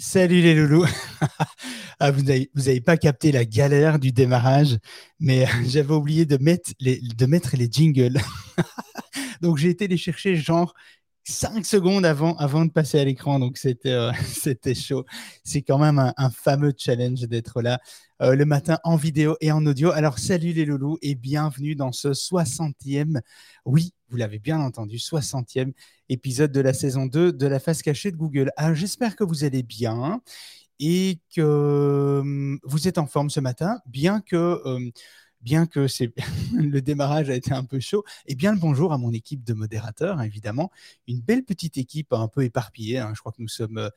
Salut les loulous. Ah, vous n'avez pas capté la galère du démarrage, mais j'avais oublié de mettre les, jingles. Donc j'ai été les chercher genre 5 secondes avant, de passer à l'écran. Donc c'était euh, chaud. C'est quand même un, fameux challenge d'être là euh, le matin en vidéo et en audio. Alors salut les loulous et bienvenue dans ce 60e, oui, vous l'avez bien entendu, 60e épisode de la saison 2 de la face cachée de Google. Alors j'espère que vous allez bien et que hum, vous êtes en forme ce matin, bien que hum, bien que le démarrage a été un peu chaud. Et bien le bonjour à mon équipe de modérateurs, évidemment. Une belle petite équipe un peu éparpillée. Hein. Je crois que nous sommes euh,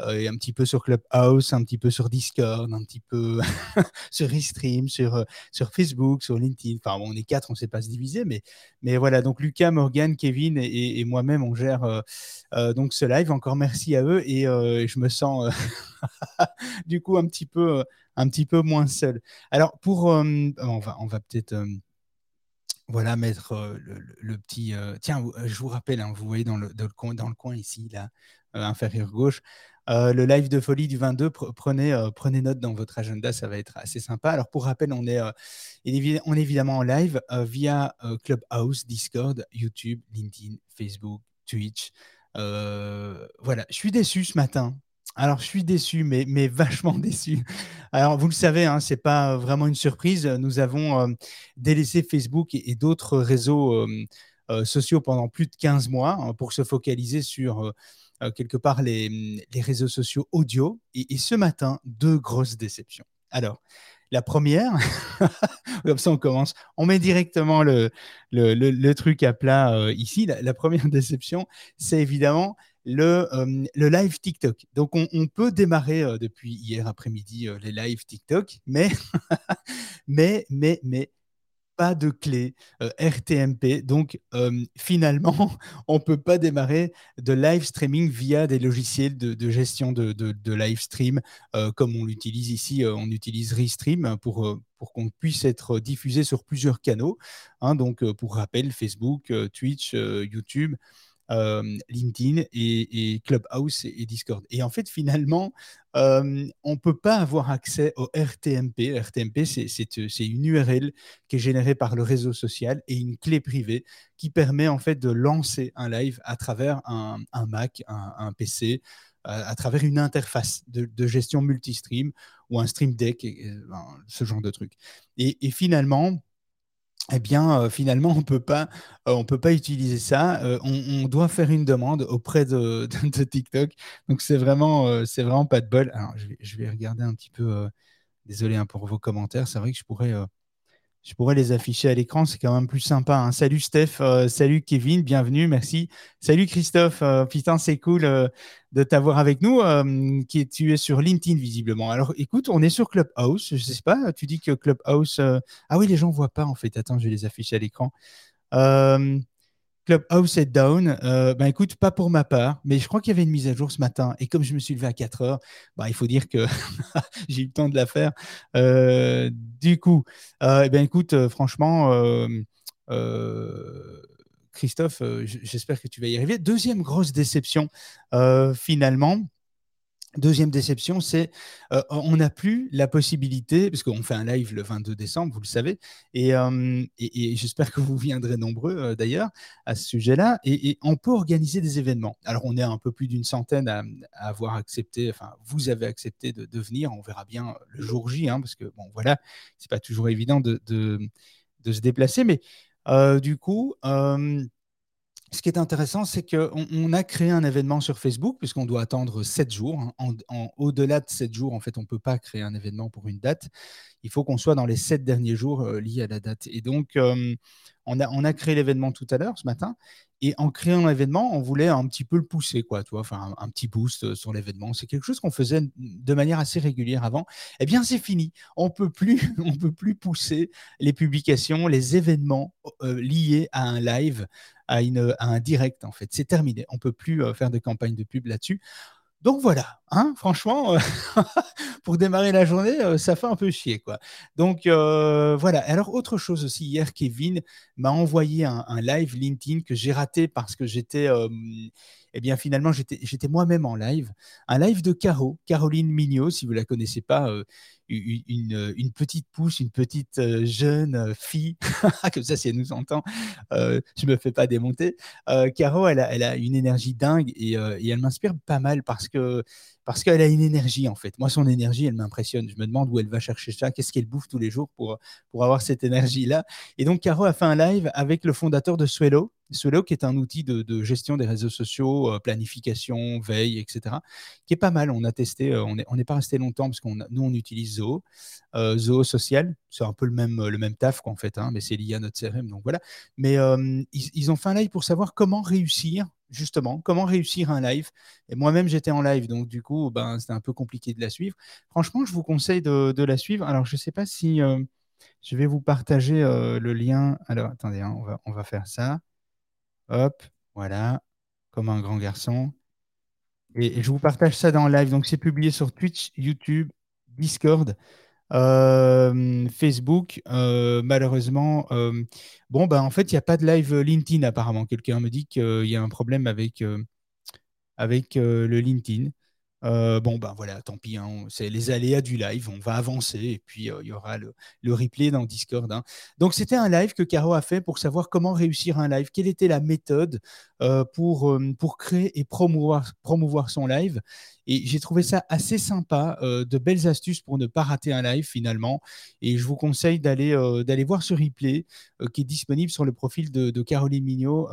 euh, un petit peu sur Clubhouse, un petit peu sur Discord, un petit peu sur Restream, sur, euh, sur Facebook, sur LinkedIn. Enfin, on est quatre, on ne sait pas se diviser. Mais, mais voilà, donc Lucas, Morgan, Kevin et, moi-même, on gère donc ce live. Encore merci à eux. Et je me sens du coup un petit peu un petit peu moins seul. Alors, pour. Euh, on va, peut-être. Euh, voilà, mettre euh, le, petit. tiens, je vous rappelle, hein, vous voyez dans le, dans le, coin, dans le coin ici, là, inférieur gauche, le live de folie du 22, prenez, prenez note dans votre agenda, ça va être assez sympa. Alors pour rappel, on est, on est évidemment en live via Clubhouse, Discord, YouTube, LinkedIn, Facebook, Twitch. voilà, je suis déçu ce matin alors, je suis déçu, mais, mais vachement déçu. Alors, vous le savez, hein, ce n'est pas vraiment une surprise. Nous avons euh, délaissé Facebook et, d'autres réseaux euh, euh, sociaux pendant plus de 15 mois hein, pour se focaliser sur quelque part les, réseaux sociaux audio. Et, ce matin, deux grosses déceptions. Alors, la première, comme ça on commence, on met directement le, le, truc à plat ici. la, première déception, c'est évidemment le, le live TikTok. Donc, on, peut démarrer depuis hier après-midi les lives TikTok, mais, mais, mais, mais, pas de clé RTMP. Donc, finalement, on peut pas démarrer de live streaming via des logiciels de, gestion de, de, live stream, comme on l'utilise ici. on utilise Restream pour, pour qu'on puisse être diffusé sur plusieurs canaux. Hein. donc, pour rappel, Facebook, Twitch, YouTube. Euh, LinkedIn et, Clubhouse et, Discord. Et en fait, finalement, euh, on ne peut pas avoir accès au RTMP. RTMP, c'est une URL qui est générée par le réseau social et une clé privée qui permet en fait de lancer un live à travers un, Mac, un, PC, à, travers une interface de, gestion multistream ou un stream deck, ben, ce genre de truc. Et, et finalement, eh bien, euh, finalement, on euh, on peut pas utiliser ça. Euh, on, doit faire une demande auprès de, TikTok. Donc, c'est vraiment, c'est vraiment pas de bol. Alors, je vais, regarder un petit peu. désolé hein, pour vos commentaires. C'est vrai que je pourrais, je pourrais les afficher à l'écran. C'est quand même plus sympa. Hein. Salut Steph, salut Kevin, bienvenue, merci. Salut Christophe, putain, c'est cool de t'avoir avec nous, euh, qui tu es sur LinkedIn visiblement. Alors écoute, on est sur Clubhouse, je sais pas, tu dis que Clubhouse... Euh, ah oui, les gens voient pas en fait, attends, je vais les afficher à l'écran. Euh, Clubhouse est down. ben écoute, pas pour ma part, mais je crois qu'il y avait une mise à jour ce matin. Et comme je me suis levé à 4 heures, ben, il faut dire que j'ai eu le temps de la faire. du coup, eh ben écoute, franchement, Christophe, euh, j'espère que tu vas y arriver. Deuxième grosse déception, euh, finalement. Deuxième déception, c'est euh, on n'a plus la possibilité, parce qu'on fait un live le 22 décembre, vous le savez, et, j'espère que vous viendrez nombreux d'ailleurs à ce sujet-là, et, on peut organiser des événements. Alors on est un peu plus d'une centaine à, avoir accepté, enfin vous avez accepté de, venir, on verra bien le jour J, hein, parce que bon voilà, c'est pas toujours évident de, se déplacer, mais euh, du coup, euh, ce qui est intéressant, c'est qu'on on a créé un événement sur Facebook, puisqu'on doit attendre 7 jours. Hein. Au-delà de 7 jours, en fait, on ne peut pas créer un événement pour une date. Il faut qu'on soit dans les 7 derniers jours euh, liés à la date. Et donc, euh, on, a, créé l'événement tout à l'heure, ce matin. Et en créant l'événement, on voulait un petit peu le pousser, quoi, tu vois, enfin, un, petit boost euh, sur l'événement. C'est quelque chose qu'on faisait de manière assez régulière avant. Eh bien, c'est fini. On peut plus, on peut plus pousser les publications, les événements liés à un live à, un direct, en fait. C'est terminé. On ne peut plus euh, faire de campagne de pub là-dessus. Donc voilà, hein, franchement, euh, pour démarrer la journée, euh, ça fait un peu chier, quoi. Donc voilà. Alors autre chose aussi, hier, Kevin m'a envoyé un, live LinkedIn que j'ai raté parce que j'étais, eh bien finalement, j'étais moi-même en live, un live de Caro, Caroline Mignot, si vous la connaissez pas, une, une, petite pousse, une petite euh, jeune euh, fille, comme ça si elle nous entend, euh, je me fais pas démonter. Caro, elle a, une énergie dingue et elle m'inspire pas mal parce que parce qu'elle a une énergie en fait. Moi, son énergie, elle m'impressionne. Je me demande où elle va chercher ça, qu'est-ce qu'elle bouffe tous les jours pour, pour avoir cette énergie-là? Et donc, Caro a fait un live avec le fondateur de Swello, Swello qui est un outil de, gestion des réseaux sociaux, euh, planification, veille, etc., qui est pas mal. On a testé, euh, on n'est pas resté longtemps parce qu'on nous, on utilise Zoho, euh, Zoho Social. C'est un peu le même, le même taf qu'en fait, hein, mais c'est lié à notre CRM, donc voilà. Mais ils, ils ont fait un live pour savoir comment réussir justement, comment réussir un live. Et moi-même, j'étais en live, donc du coup, ben, c'était un peu compliqué de la suivre. Franchement, je vous conseille de, la suivre. Alors, je ne sais pas si euh, je vais vous partager euh, le lien. Alors, attendez, hein, on, va, faire ça. Hop, voilà, comme un grand garçon. Et, je vous partage ça dans live. Donc, c'est publié sur Twitch, YouTube, Discord. Euh, Facebook, euh, malheureusement, euh, bon, ben, en fait, il n'y a pas de live LinkedIn apparemment. Quelqu'un me dit qu'il y a un problème avec, avec le LinkedIn. Bon, ben voilà, tant pis, hein, c'est les aléas du live, on va avancer et puis il y aura le, replay dans Discord. Hein. Donc c'était un live que Caro a fait pour savoir comment réussir un live, quelle était la méthode euh, pour, pour créer et promouvoir, promouvoir son live. Et j'ai trouvé ça assez sympa, de belles astuces pour ne pas rater un live finalement. Et je vous conseille d'aller d'aller voir ce replay qui est disponible sur le profil de, Caroline Mignot.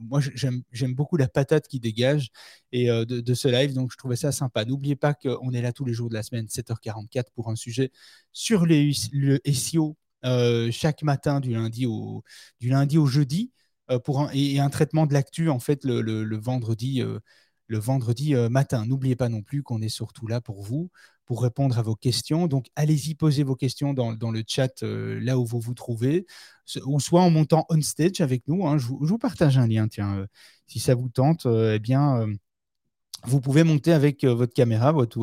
moi, j'aime beaucoup la patate qui dégage et de, de, ce live, donc je trouvais ça sympa N'oubliez pas qu'on est là tous les jours de la semaine, 7h44, pour un sujet sur les, le SEO euh, chaque matin du lundi au, du lundi au jeudi euh, pour un, et, un traitement de l'actu en fait le, vendredi, le vendredi euh, matin. N'oubliez pas non plus qu'on est surtout là pour vous, pour répondre à vos questions. Donc allez-y, posez vos questions dans, le chat là où vous vous trouvez, ou soit en montant on stage avec nous. Hein. Je, vous, partage un lien, tiens, si ça vous tente, eh bien vous pouvez monter avec euh, votre caméra, votre,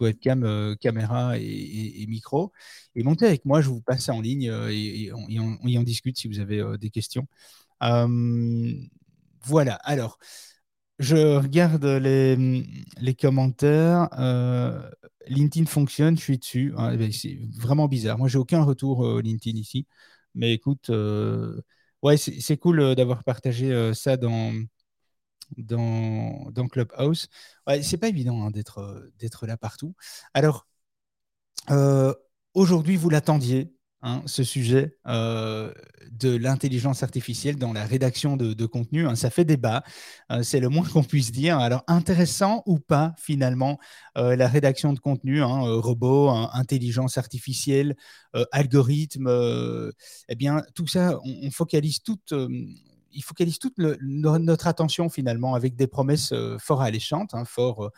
webcam, euh, caméra et, micro, et monter avec moi. Je vous passe en ligne euh, et, on, y en discute si vous avez des questions. voilà. Alors, je regarde les, commentaires. LinkedIn fonctionne, je suis dessus. Ah, ben, c'est vraiment bizarre. Moi, j'ai aucun retour LinkedIn ici. Mais écoute, ouais, c'est cool d'avoir partagé ça dans dans, Clubhouse. Ouais, c'est pas évident hein, d'être, d'être là partout. Alors, euh, aujourd'hui, vous l'attendiez, hein, ce sujet euh, de l'intelligence artificielle dans la rédaction de, contenu. Hein, ça fait débat, euh, c'est le moins qu'on puisse dire. Alors, intéressant ou pas, finalement, la rédaction de contenu, robot, intelligence artificielle, algorithme, eh bien, tout ça, on, on focalise toute il focalise toute notre attention finalement avec des promesses euh, fort alléchantes, hein, fort,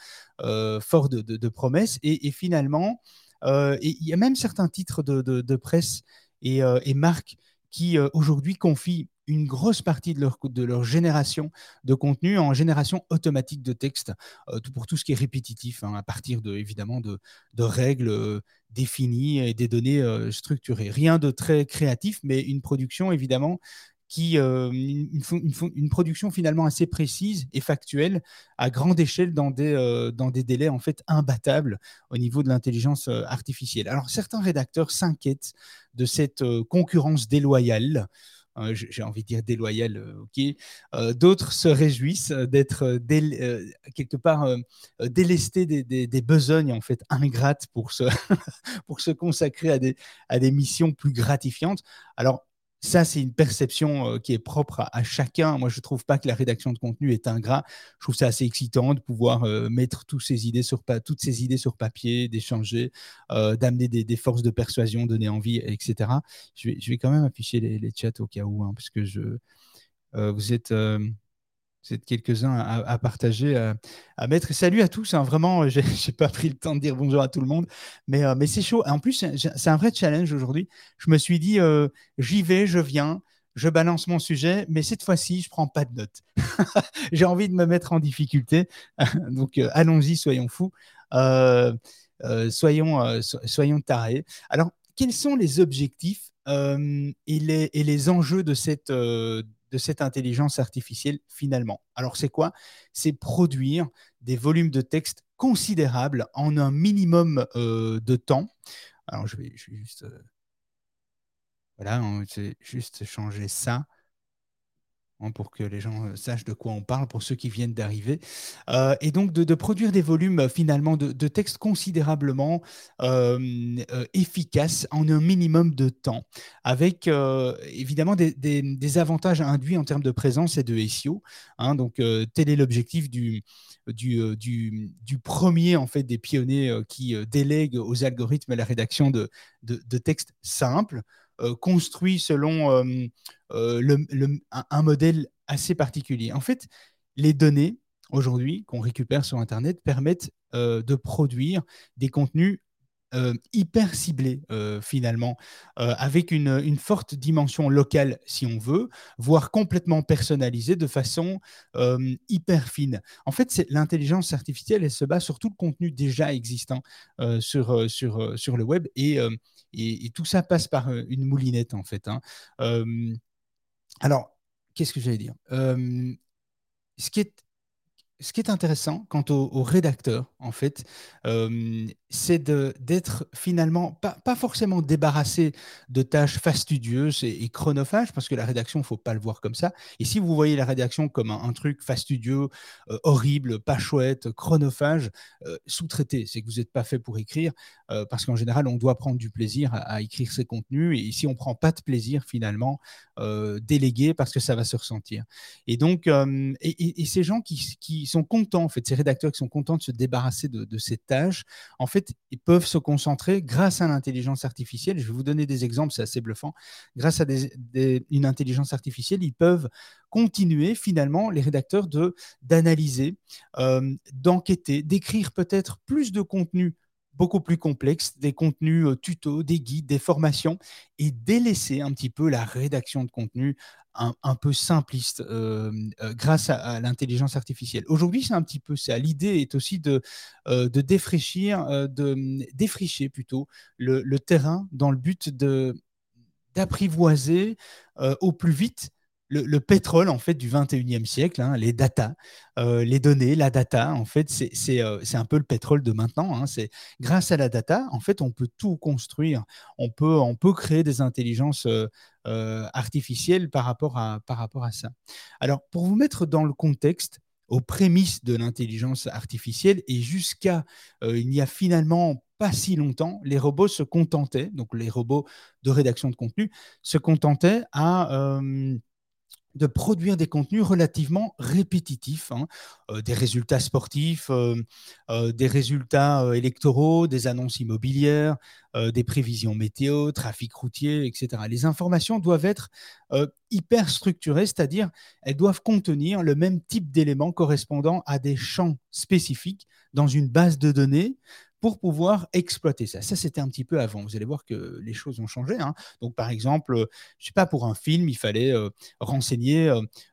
euh, fort de, promesses. Et, finalement, euh, il y a même certains titres de, presse et, marques qui aujourd'hui confient une grosse partie de leur, génération de contenu en génération automatique de texte, pour tout ce qui est répétitif, hein, à partir de, évidemment de, règles définies et des données structurées. Rien de très créatif, mais une production évidemment qui euh, une, production finalement assez précise et factuelle à grande échelle dans des, euh, dans des délais en fait imbattables au niveau de l'intelligence euh, artificielle. Alors certains rédacteurs s'inquiètent de cette concurrence déloyale. J'ai envie de dire déloyale, ok. D'autres se réjouissent d'être quelque part délestés des, des, des, besognes en fait ingrates pour se, pour se consacrer à des, à des missions plus gratifiantes. Alors ça, c'est une perception euh, qui est propre à, chacun. Moi, je ne trouve pas que la rédaction de contenu est ingrat. Je trouve ça assez excitant de pouvoir euh, mettre toutes ces idées sur, papier, d'échanger, d'amener des, forces de persuasion, donner envie, etc. Je vais, quand même afficher les, les chats au cas où, hein, parce que je, vous êtes vous êtes quelques-uns à, partager, à, mettre. Salut à tous, hein, vraiment, j'ai n'ai pas pris le temps de dire bonjour à tout le monde, mais, euh, c'est chaud. En plus, c'est un vrai challenge aujourd'hui. Je me suis dit, euh, j'y vais, je viens, je balance mon sujet, mais cette fois-ci, je prends pas de notes. j'ai envie de me mettre en difficulté, donc euh, allons-y, soyons fous, soyons, soyons tarés. Alors, quels sont les objectifs et, les, enjeux de cette de cette intelligence artificielle finalement. Alors c'est quoi? C'est produire des volumes de texte considérables en un minimum euh, de temps. Alors je vais, juste... Euh, voilà, on va juste changer ça. Hein, pour que les gens euh, sachent de quoi on parle, pour ceux qui viennent d'arriver. Euh, et donc de, produire des volumes euh, finalement de, textes considérablement efficaces en un minimum de temps, avec évidemment des, avantages induits en termes de présence et de SEO. Hein. donc tel est l'objectif du, premier en fait des pionniers qui délèguent aux algorithmes la rédaction de textes simples. Euh, construit selon euh, euh, un, modèle assez particulier. En fait, les données aujourd'hui qu'on récupère sur Internet permettent de produire des contenus hyper ciblés finalement, avec une, forte dimension locale si on veut, voire complètement personnalisée de façon hyper fine. En fait, l'intelligence artificielle, elle se base sur tout le contenu déjà existant sur, sur, sur le web et et, tout ça passe par euh, une moulinette, en fait. Hein. alors, qu'est-ce que j'allais dire? Ce qui est ce qui est intéressant quant au, rédacteur, en fait, euh, c'est d'être finalement pas, forcément débarrassé de tâches fastidieuses et, chronophages, parce que la rédaction, il ne faut pas le voir comme ça. Et si vous voyez la rédaction comme un, truc fastidieux, euh, horrible, pas chouette, chronophage, euh, sous-traité, c'est que vous n'êtes pas fait pour écrire, parce qu'en général, on doit prendre du plaisir à, écrire ses contenus. Et si on ne prend pas de plaisir, finalement, déléguer parce que ça va se ressentir. Et donc, et, ces gens qui sont contents, en fait, ces rédacteurs qui sont contents de se débarrasser de, ces tâches, en fait, ils peuvent se concentrer grâce à l'intelligence artificielle. Je vais vous donner des exemples, c'est assez bluffant. Grâce à une intelligence artificielle, ils peuvent continuer finalement, les rédacteurs, de d'analyser, euh, d'enquêter, d'écrire peut-être plus de contenu beaucoup plus complexes, des contenus euh, tutos, des guides, des formations, et délaisser un petit peu la rédaction de contenu un, peu simpliste euh, euh, grâce à, l'intelligence artificielle. Aujourd'hui, c'est un petit peu ça. L'idée est aussi de, de défricher plutôt le, terrain dans le but d'apprivoiser au plus vite le, pétrole en fait du 21e siècle, hein, les data, euh, les données, la data, en fait, c'est euh, un peu le pétrole de maintenant. Hein. c'est grâce à la data, en fait, on peut tout construire. On peut, on peut créer des intelligences euh, artificielles par rapport, à, par rapport à ça. Alors, pour vous mettre dans le contexte, aux prémices de l'intelligence artificielle et jusqu'à il n'y a finalement pas si longtemps, les robots se contentaient, donc les robots de rédaction de contenu, se contentaient à de produire des contenus relativement répétitifs, hein. euh, des résultats sportifs, euh, euh, des résultats électoraux, des annonces immobilières, des prévisions météo, trafic routier, etc. Les informations doivent être hyper structurées, c'est-à-dire elles doivent contenir le même type d'éléments correspondant à des champs spécifiques dans une base de données pour pouvoir exploiter ça. Ça, c'était un petit peu avant. Vous allez voir que les choses ont changé. Hein. Donc, par exemple, euh, je sais pas, pour un film, il fallait euh, renseigner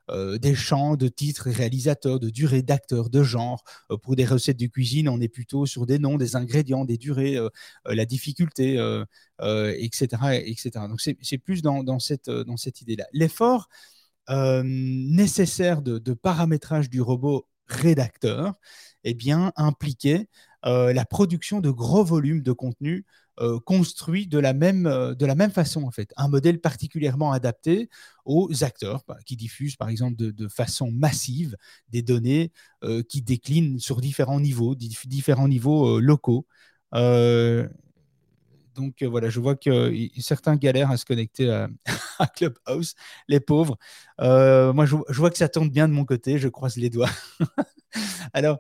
euh, des champs de titres réalisateurs, de durée d'acteurs, de genre. pour des recettes de cuisine, on est plutôt sur des noms, des ingrédients, des durées, la difficulté, etc., etc. Donc, c'est plus dans, cette, dans cette idée-là. L'effort nécessaire de, de paramétrage du robot rédacteur, eh bien, impliquait euh, la production de gros volumes de contenu euh, construit de la, même, euh, de la même façon, en fait. Un modèle particulièrement adapté aux acteurs bah, qui diffusent, par exemple, de, façon massive des données qui déclinent sur différents niveaux, différents niveaux locaux. Donc voilà, je vois que certains galèrent à se connecter à, Clubhouse, les pauvres. moi, je, vois que ça tourne bien de mon côté, je croise les doigts. Alors,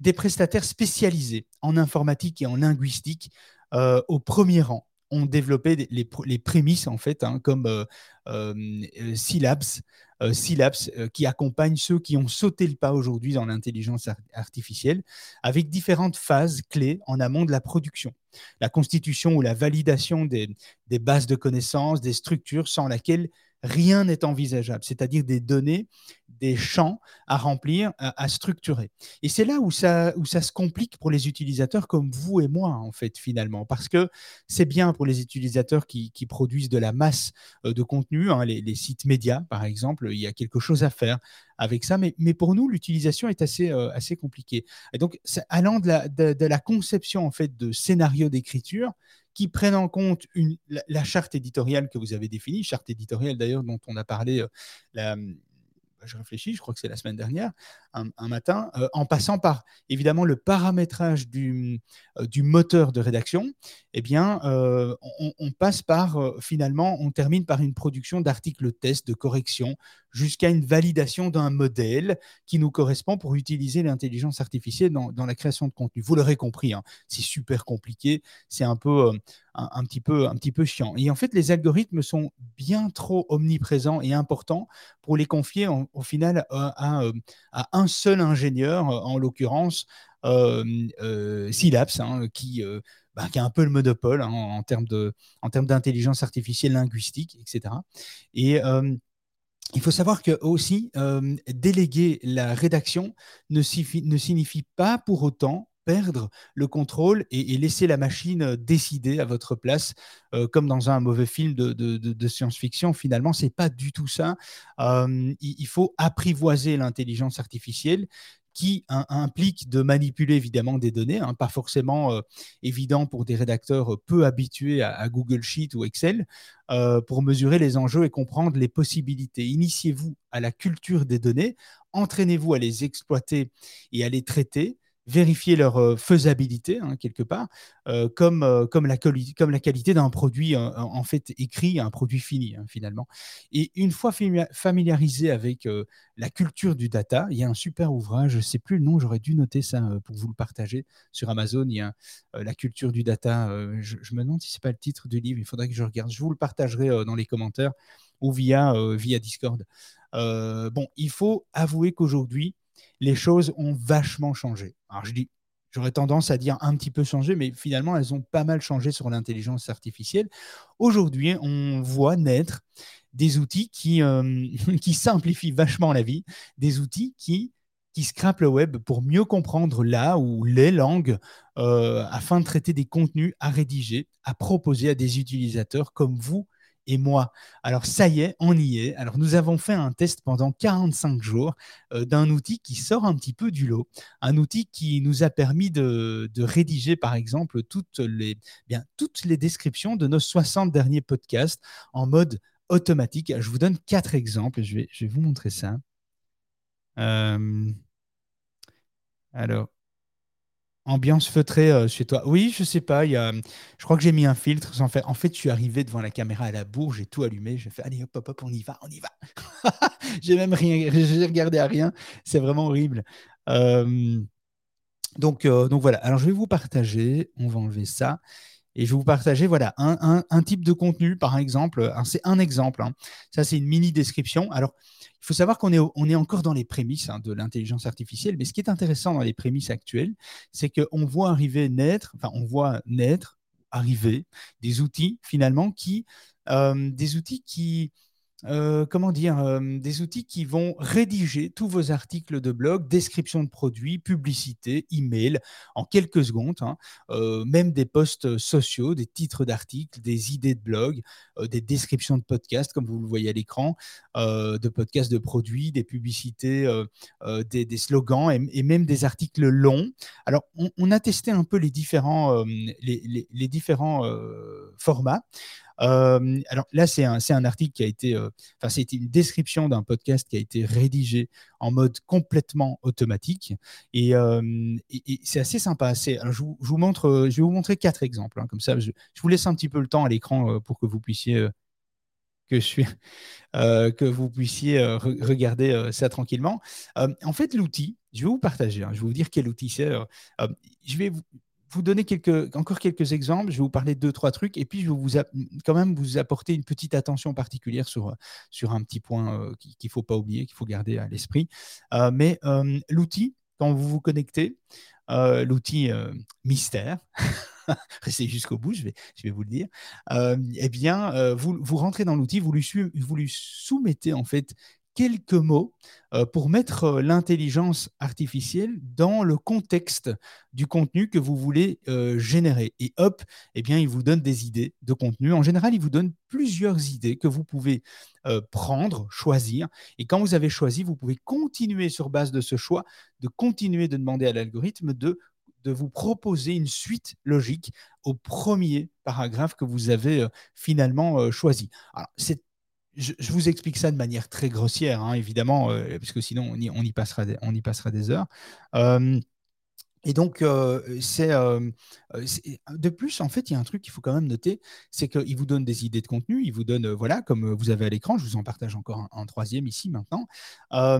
des prestataires spécialisés en informatique et en linguistique au premier rang ont développé les, prémices, en fait, hein, comme euh, euh, euh, Syllabs, qui accompagne ceux qui ont sauté le pas aujourd'hui dans l'intelligence artificielle, avec différentes phases clés en amont de la production. La constitution ou la validation des, des bases de connaissances, des structures sans laquelle rien n'est envisageable, c'est-à-dire des données, des champs à remplir, à, structurer. Et c'est là où ça, où ça se complique pour les utilisateurs comme vous et moi, en fait, finalement, parce que c'est bien pour les utilisateurs qui, produisent de la masse euh, de contenu, hein, les, sites médias, par exemple, il y a quelque chose à faire avec ça, mais, mais pour nous, l'utilisation est assez, euh, assez compliquée. Et donc, allant de la, de la conception, en fait, de scénario d'écriture, qui prennent en compte une, la, charte éditoriale que vous avez définie, charte éditoriale d'ailleurs dont on a parlé euh, je réfléchis, je crois que c'est la semaine dernière, un, matin, euh, en passant par évidemment le paramétrage du, euh, moteur de rédaction, eh bien, euh, on, passe par finalement, on termine par une production d'articles tests, de correction, jusqu'à une validation d'un modèle qui nous correspond pour utiliser l'intelligence artificielle dans, dans, la création de contenu. Vous l'aurez compris, hein, c'est super compliqué, c'est un peu un, petit peu, un petit peu chiant. Et en fait, les algorithmes sont bien trop omniprésents et importants pour les confier au final à, un seul ingénieur, en l'occurrence euh, euh, hein, qui, euh, bah, qui a un peu le monopole hein, en, termes d'intelligence artificielle linguistique, etc. Et il faut savoir que aussi déléguer la rédaction ne ne signifie pas pour autant perdre le contrôle et, laisser la machine euh, décider à votre place, euh, comme dans un mauvais film de, science-fiction. Finalement, c'est pas du tout ça. Euh, il, faut apprivoiser l'intelligence artificielle qui implique de manipuler évidemment des données, hein, pas forcément évident pour des rédacteurs peu habitués à, Google Sheet ou Excel, pour mesurer les enjeux et comprendre les possibilités. Initiez-vous à la culture des données, entraînez-vous à les exploiter et à les traiter vérifier leur euh, faisabilité hein, quelque part, euh, comme, euh, comme, la qualité d'un produit en fait écrit, un produit fini hein, finalement. Et une fois familiarisé avec la culture du data, il y a un super ouvrage, je ne sais plus le nom, j'aurais dû noter ça pour vous le partager sur Amazon. Il y a la culture du data. Je, me demande si c'est pas le titre du livre. Il faudrait que je regarde. Je vous le partagerai dans les commentaires ou via, via Discord. bon, il faut avouer qu'aujourd'hui, les choses ont vachement changé. Alors je dis, j'aurais tendance à dire un petit peu changé, mais finalement, elles ont pas mal changé sur l'intelligence artificielle. Aujourd'hui, on voit naître des outils qui, euh, qui simplifient vachement la vie, des outils qui qui scrapent le web pour mieux comprendre la ou les langues euh, afin de traiter des contenus à rédiger, à proposer à des utilisateurs comme vous et moi. Alors ça y est, on y est. Alors nous avons fait un test pendant 45 jours euh, d'un outil qui sort un petit peu du lot, un outil qui nous a permis de, rédiger par exemple toutes les, bien, toutes les descriptions de nos 60 derniers podcasts en mode automatique. Je vous donne quatre exemples, je vais, je vais vous montrer ça. Euh, alors, Ambiance feutrée euh, chez toi. Oui, je sais pas. Y a, je crois que j'ai mis un filtre sans faire. En fait, je suis arrivé devant la caméra à la bourre, j'ai tout allumé. J'ai fait allez hop hop hop, on y va, on y va. j'ai même rien, regardé à rien. C'est vraiment horrible. Euh, donc, euh, donc voilà. Alors je vais vous partager. On va enlever ça. Et je vais vous partager voilà, un, un, type de contenu, par exemple. C'est un exemple. Hein. Ça, c'est une mini description. Alors, il faut savoir qu'on est, encore dans les prémices hein, de l'intelligence artificielle, mais ce qui est intéressant dans les prémices actuelles, c'est qu'on voit arriver naître, enfin on voit naître, arriver des outils finalement qui, euh, des outils qui euh, comment dire, euh, des outils qui vont rédiger tous vos articles de blog, description de produits, publicité, email, en quelques secondes, hein. euh, même des posts sociaux, des titres d'articles, des idées de blog, des descriptions de podcasts, comme vous le voyez à l'écran, de podcasts de produits, des publicités, des, slogans et, même des articles longs. Alors, on, a testé un peu les différents, les différents formats. Alors là, c'est un, article qui a été, enfin, c'était une description d'un podcast qui a été rédigé en mode complètement automatique. Et, c'est assez sympa. Alors, je, vous, montre, je vais vous montrer quatre exemples. Hein, comme ça, je, vous laisse un petit peu le temps à l'écran pour que vous puissiez que, je euh, que vous puissiez euh, regarder euh, ça tranquillement. en fait, l'outil, je vais vous partager, hein, je vais vous dire quel outil c'est. je vais vous, donner quelques, encore quelques exemples, je vais vous parler de deux, trois trucs, et puis je vais vous quand même vous apporter une petite attention particulière sur, un petit point qu'il ne faut pas oublier, qu'il faut garder à l'esprit. mais l'outil, quand vous vous connectez, l'outil mystère, restez jusqu'au bout, je vais, vous le dire, euh, eh bien, euh, vous, vous rentrez dans l'outil, vous vous lui soumettez en fait quelques mots euh, pour mettre euh, l'intelligence artificielle dans le contexte du contenu que vous voulez euh, générer. Et hop, eh bien, il vous donne des idées de contenu. En général, il vous donne plusieurs idées que vous pouvez prendre, choisir. Et quand vous avez choisi, vous pouvez continuer sur base de ce choix, de continuer de demander à l'algorithme de de vous proposer une suite logique au premier paragraphe que vous avez finalement choisi. Alors, c'est je, vous explique ça de manière très grossière, hein, évidemment, euh, parce que sinon on y, passera, des, heures. Euh, et donc, euh, c'est de plus, en fait, il y a un truc qu'il faut quand même noter, c'est qu'il vous donne des idées de contenu, il vous donne, voilà, comme vous avez à l'écran, je vous en partage encore un troisième ici maintenant,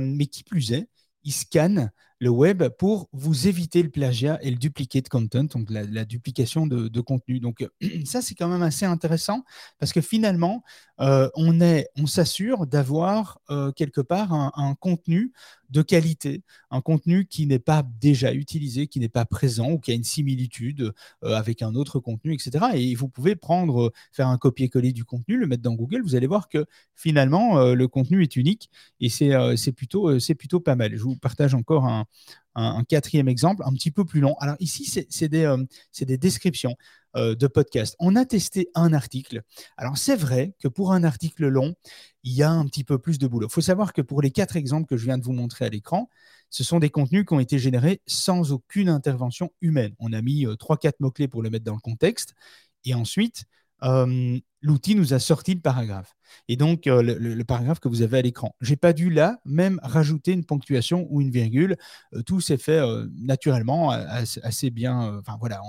mais qui plus est, il scanne le web pour vous éviter le plagiat et le duplicate content, donc la, duplication de, contenu. Donc ça, c'est quand même assez intéressant parce que finalement, euh, on, on s'assure d'avoir euh, quelque part un, contenu de qualité, un contenu qui n'est pas déjà utilisé, qui n'est pas présent ou qui a une similitude euh, avec un autre contenu, etc. Et vous pouvez prendre, faire un copier-coller du contenu, le mettre dans Google, vous allez voir que finalement, le contenu est unique et c'est plutôt, plutôt pas mal. Je vous partage encore un, un, quatrième exemple, un petit peu plus long. Alors ici, c'est des, euh, des, descriptions euh, de podcasts. On a testé un article. Alors c'est vrai que pour un article long, il y a un petit peu plus de boulot. Il faut savoir que pour les quatre exemples que je viens de vous montrer à l'écran, ce sont des contenus qui ont été générés sans aucune intervention humaine. On a mis euh, trois, quatre mots-clés pour le mettre dans le contexte. Et ensuite, l'outil nous a sorti le paragraphe. Et donc, euh, le, paragraphe que vous avez à l'écran. Je n'ai pas dû là même rajouter une ponctuation ou une virgule. Euh, tout s'est fait euh, naturellement, assez, bien, enfin voilà,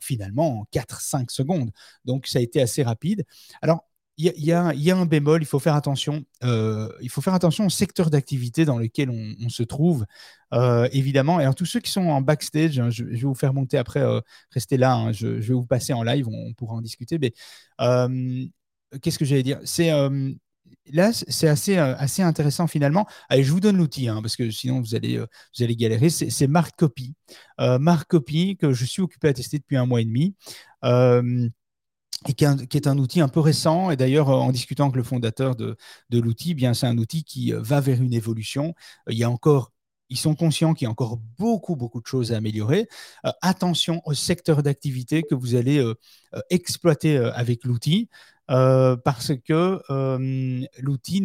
finalement en 4-5 secondes. Donc, ça a été assez rapide. Alors, il y, a un bémol, il faut faire attention. il faut faire attention au secteur d'activité dans lequel on, se trouve, évidemment. Et alors, tous ceux qui sont en backstage, hein, je, vais vous faire monter après, restez là, hein, je, vais vous passer en live, on, pourra en discuter. Mais qu'est-ce que j'allais dire? C'est euh, là, c'est assez, euh, assez intéressant finalement. Allez, je vous donne l'outil, hein, parce que sinon vous allez, euh, vous allez galérer. C'est Mark Copy. Mark Copy, que je suis occupé à tester depuis un mois et demi. Et qui est, un, outil un peu récent. Et d'ailleurs, en discutant avec le fondateur de, l'outil, eh bien c'est un outil qui va vers une évolution. Il y a encore ils sont conscients qu'il y a encore beaucoup, beaucoup de choses à améliorer. attention au secteur d'activité que vous allez exploiter avec l'outil. Euh, parce que euh, l'outil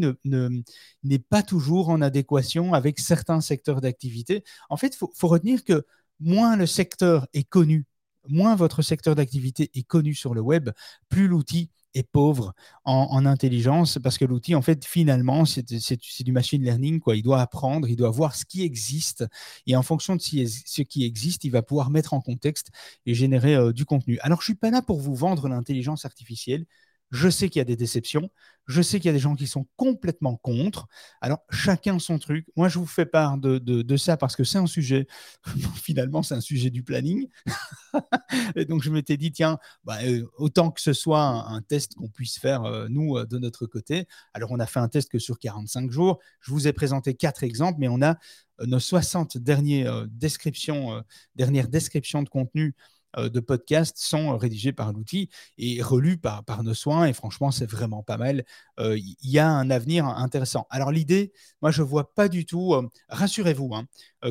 n'est pas toujours en adéquation avec certains secteurs d'activité. En fait, il faut, retenir que moins le secteur est connu, moins votre secteur d'activité est connu sur le web, plus l'outil est pauvre en, intelligence parce que l'outil, en fait, finalement, c'est du machine learning. Quoi. Il doit apprendre, il doit voir ce qui existe et en fonction de ce qui existe, il va pouvoir mettre en contexte et générer euh, du contenu. Alors, je ne suis pas là pour vous vendre l'intelligence artificielle. Je sais qu'il y a des déceptions. Je sais qu'il y a des gens qui sont complètement contre. Alors, chacun son truc. Moi, je vous fais part de, ça parce que c'est un sujet, finalement, c'est un sujet du planning. et donc, je m'étais dit, tiens, bah, euh, autant que ce soit un, test qu'on puisse faire, euh, nous, euh, de notre côté. Alors, on a fait un test que sur 45 jours. Je vous ai présenté quatre exemples, mais on a nos 60 dernières descriptions, dernières descriptions de contenu de podcasts sont rédigés par l'outil et relus par, nos soins. Et franchement, c'est vraiment pas mal. Euh, il y a un avenir intéressant. Alors l'idée, moi, je ne vois pas du tout, euh, rassurez-vous, hein,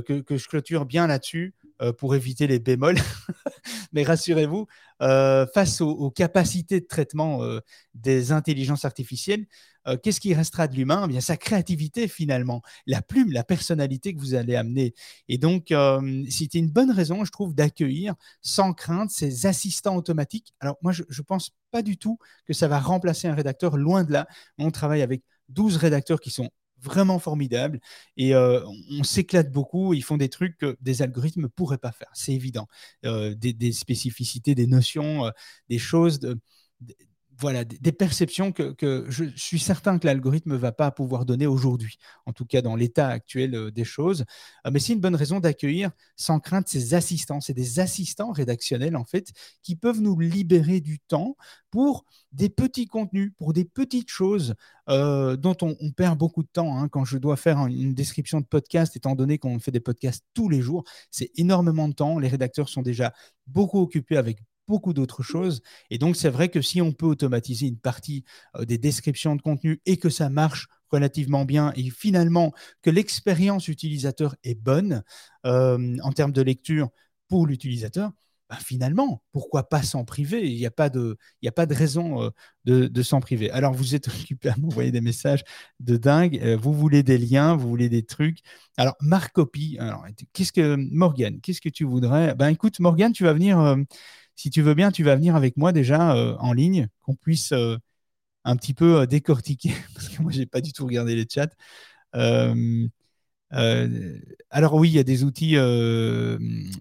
que, je clôture bien là-dessus pour éviter les bémols. mais rassurez-vous, euh, face aux, capacités de traitement euh, des intelligences artificielles, euh, qu'est-ce qui restera de l'humain? Eh Bien, sa créativité finalement, la plume, la personnalité que vous allez amener. Et donc, c'était une bonne raison, je trouve, d'accueillir sans crainte ces assistants automatiques. Alors moi, je ne pense pas du tout que ça va remplacer un rédacteur, loin de là. On travaille avec 12 rédacteurs qui sont vraiment formidables et on, s'éclate beaucoup. Ils font des trucs que des algorithmes ne pourraient pas faire, c'est évident. des, spécificités, des notions, des choses, de, voilà, des perceptions que, je suis certain que l'algorithme ne va pas pouvoir donner aujourd'hui, en tout cas dans l'état actuel euh, des choses. Euh, mais c'est une bonne raison d'accueillir sans crainte ces assistants. C'est des assistants rédactionnels, en fait, qui peuvent nous libérer du temps pour des petits contenus, pour des petites choses euh, dont on, perd beaucoup de temps. Hein. Quand je dois faire une description de podcast, étant donné qu'on fait des podcasts tous les jours, c'est énormément de temps. Les rédacteurs sont déjà beaucoup occupés avec beaucoup d'autres choses. Et donc, c'est vrai que si on peut automatiser une partie euh, des descriptions de contenu et que ça marche relativement bien et finalement que l'expérience utilisateur est bonne euh, en termes de lecture pour l'utilisateur, bah, finalement, pourquoi pas s'en priver? Il n'y a, pas de, a pas de raison euh, de, s'en priver. Alors, vous êtes occupé à m'envoyer des messages de dingue. vous voulez des liens, vous voulez des trucs. Alors, Marc alors, qu'est-ce que, Morgane, qu'est-ce que tu voudrais? Ben, écoute, Morgane, tu vas venir si tu veux bien, tu vas venir avec moi déjà euh, en ligne, qu'on puisse euh, un petit peu euh, décortiquer, parce que moi, je n'ai pas du tout regardé les chats. alors oui, il y a des outils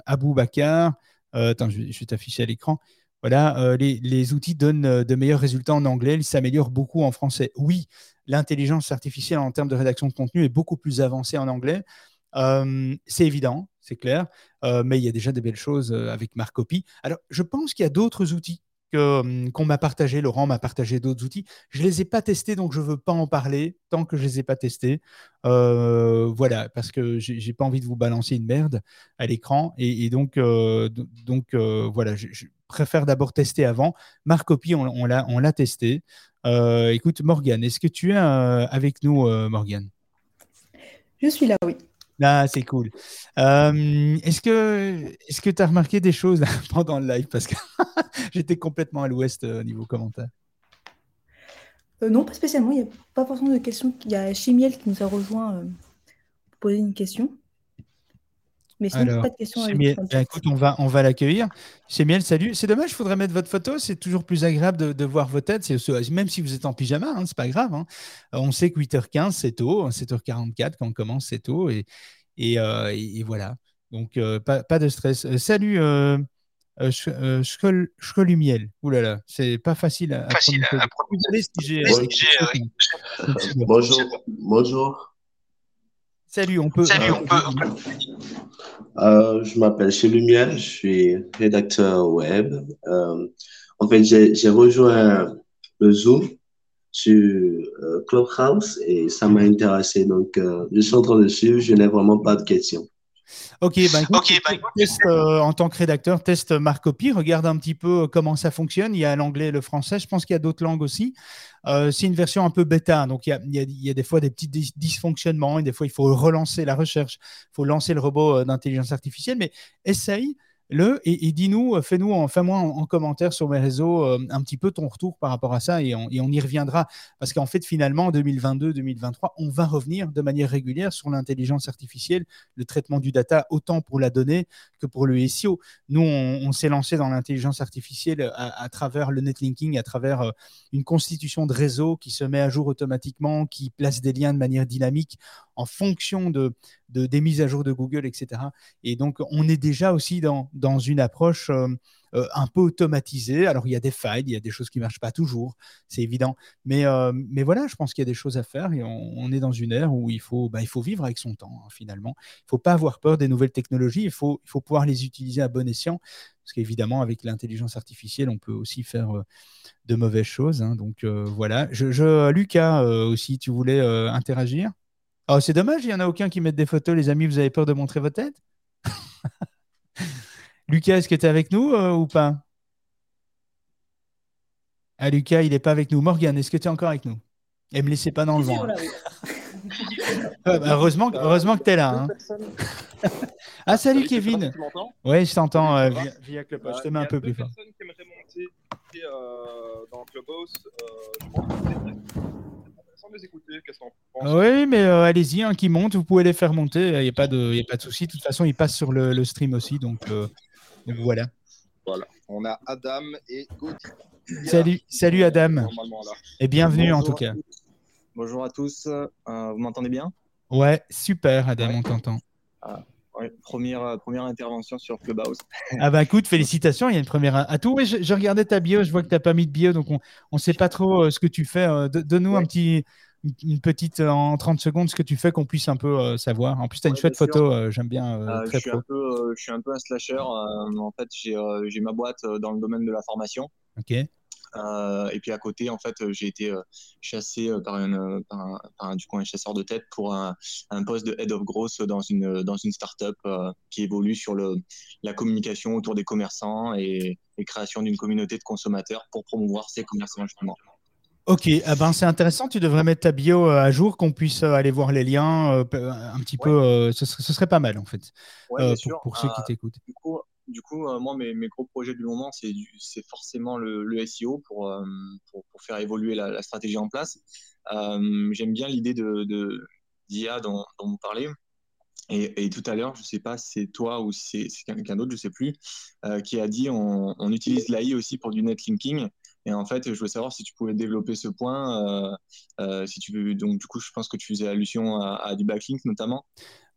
Abou Bakar. attends, je vais, t'afficher à l'écran. Voilà, les, outils donnent de meilleurs résultats en anglais, ils s'améliorent beaucoup en français. Oui, l'intelligence artificielle en termes de rédaction de contenu est beaucoup plus avancée en anglais. c'est évident, c'est clair. Euh, mais il y a déjà des belles choses euh, avec Marcopy. Alors, je pense qu'il y a d'autres outils hum, qu'on m'a partagé. Laurent m'a partagé d'autres outils. Je ne les ai pas testés, donc je ne veux pas en parler tant que je ne les ai pas testés. Euh, voilà, parce que je n'ai pas envie de vous balancer une merde à l'écran. Et, donc, donc voilà, je, préfère d'abord tester avant. Marcopy, on, on l'a testé. écoute, Morgane, est-ce que tu es avec nous, Morgane? Je suis là, oui. Ah, c'est cool. Euh, est-ce que est-ce que tu as remarqué des choses pendant le live? Parce que j'étais complètement à l'ouest euh, au niveau commentaire. Euh, non, pas spécialement. Il n'y a pas forcément de questions. Il y a Chimiel qui nous a rejoint pour poser une question. Mais sinon, pas de questions. Ben, écoute, on va, on va l'accueillir. C'est Miel, salut. C'est dommage, il faudrait mettre votre photo. C'est toujours plus agréable de, voir vos têtes. Même si vous êtes en pyjama, hein, c'est pas grave. Hein. On sait que 8h15, c'est tôt. 7h44, quand on commence, c'est tôt. Et, et, euh, voilà. Donc, euh, pas, pas, de stress. Euh, salut, euh, Miel. Ouh là là, c'est pas facile à, facile à, Bonjour. Bonjour. Salut, on peut. Salut, on peut. Euh, je m'appelle Chez Lumière, je suis rédacteur web. Euh, en fait, j'ai rejoint le Zoom sur euh, Clubhouse et ça m'a intéressé. Donc, je suis en train de suivre, je n'ai vraiment pas de questions. Ok, bah, bah en tant que rédacteur, teste Marcopy, regarde un petit peu comment ça fonctionne. Il y a l'anglais et le français. Je pense qu'il y a d'autres langues aussi. Euh, c'est une version un peu bêta, donc il y a, des fois des petits dysfonctionnements et des fois il faut relancer la recherche, il faut lancer le robot euh, d'intelligence artificielle, mais essaye le et, dis-nous, euh, fais-nous, fais-moi en, commentaire sur mes réseaux euh, un petit peu ton retour par rapport à ça et on, y reviendra parce qu'en fait finalement en 2022-2023 on va revenir de manière régulière sur l'intelligence artificielle, le traitement du data autant pour la donnée que pour le SEO. Nous on, s'est lancé dans l'intelligence artificielle à, travers le netlinking, à travers euh, une constitution de réseau qui se met à jour automatiquement, qui place des liens de manière dynamique en fonction de, des mises à jour de Google, etc. Et donc, on est déjà aussi dans, dans une approche euh, euh, un peu automatisée. Alors, il y a des failles, il y a des choses qui ne marchent pas toujours, c'est évident. Mais, euh, mais voilà, je pense qu'il y a des choses à faire et on, est dans une ère où il faut, bah, il faut vivre avec son temps, hein, finalement. Il ne faut pas avoir peur des nouvelles technologies, il faut, il faut pouvoir les utiliser à bon escient. Parce qu'évidemment, avec l'intelligence artificielle, on peut aussi faire de mauvaises choses. Hein. donc voilà. Je, Lucas aussi, tu voulais interagir? Oh, c'est dommage, il n'y en a aucun qui mette des photos. Les amis, vous avez peur de montrer votre tête? Lucas, est-ce que tu es avec nous euh, ou pas? Ah, Lucas, il n'est pas avec nous. Morgane, est-ce que tu es encore avec nous? Et me laissez pas dans le vent. Bah, heureusement, heureusement que tu es là. Hein. Ah, salut, Kevin. Oui, je t'entends euh, via, via Clubhouse. Bah, je te mets un peu plus fort. personnes qui aimeraient monter euh, dans Clubhouse. Euh, je pense que c'est intéressant de les écouter. Qu'est-ce qu'on pense? Oui, mais euh, allez-y, hein, qui montent, vous pouvez les faire monter. Il n'y a pas de, y a pas de souci. De toute façon, ils passent sur le, le stream aussi. Donc, euh, donc voilà. Voilà. On a Adam et Gauthier. Salut, salut Adam. Et bienvenue en tout cas. Bonjour à tous. Euh, vous m'entendez bien? Ouais, super Adam, Ouais. on t'entend. Ouais, première, euh, première intervention sur Clubhouse. Ah bah écoute, félicitations, il y a une première à tout. Oui, je, je regardais ta bio, je vois que tu n'as pas mis de bio, donc on ne sait pas trop euh, ce que tu fais. Euh, Donne-nous un petit, une- petite, en 30 secondes, ce que tu fais, qu'on puisse un peu euh, savoir. En plus, tu as une chouette photo, j'aime bien, je, suis pro. un peu, je suis un peu un slasher. en fait, j'ai ma boîte dans le domaine de la formation. Ok. Euh, et puis à côté, en fait, euh, j'ai été euh, chassé par, une, par, un, par un- du coup, un chasseur de tête pour un, un poste de head of growth dans une, dans une startup qui évolue sur le, la communication autour des commerçants et, et création d'une communauté de consommateurs pour promouvoir ces commerçants justement. Ok, ah ben, c'est intéressant, tu devrais mettre ta bio à jour, qu'on puisse aller voir les liens un petit peu, ce, serait, ce serait pas mal en fait, Ouais, pour, ceux qui t'écoutent. Du coup, du coup euh, moi, mes, gros projets du moment, c'est forcément le, SEO pour, euh, pour, faire évoluer la, stratégie en place. Euh, J'aime bien l'idée de, de, d'IA dont, dont vous parlez. Et, tout à l'heure, je sais pas si c'est toi ou c'est quelqu'un d'autre, je sais plus, qui a dit on, utilise l'AI aussi pour du netlinking. Et en fait, je voulais savoir si tu pouvais développer ce point. donc du coup, je pense que tu faisais allusion à du backlink notamment.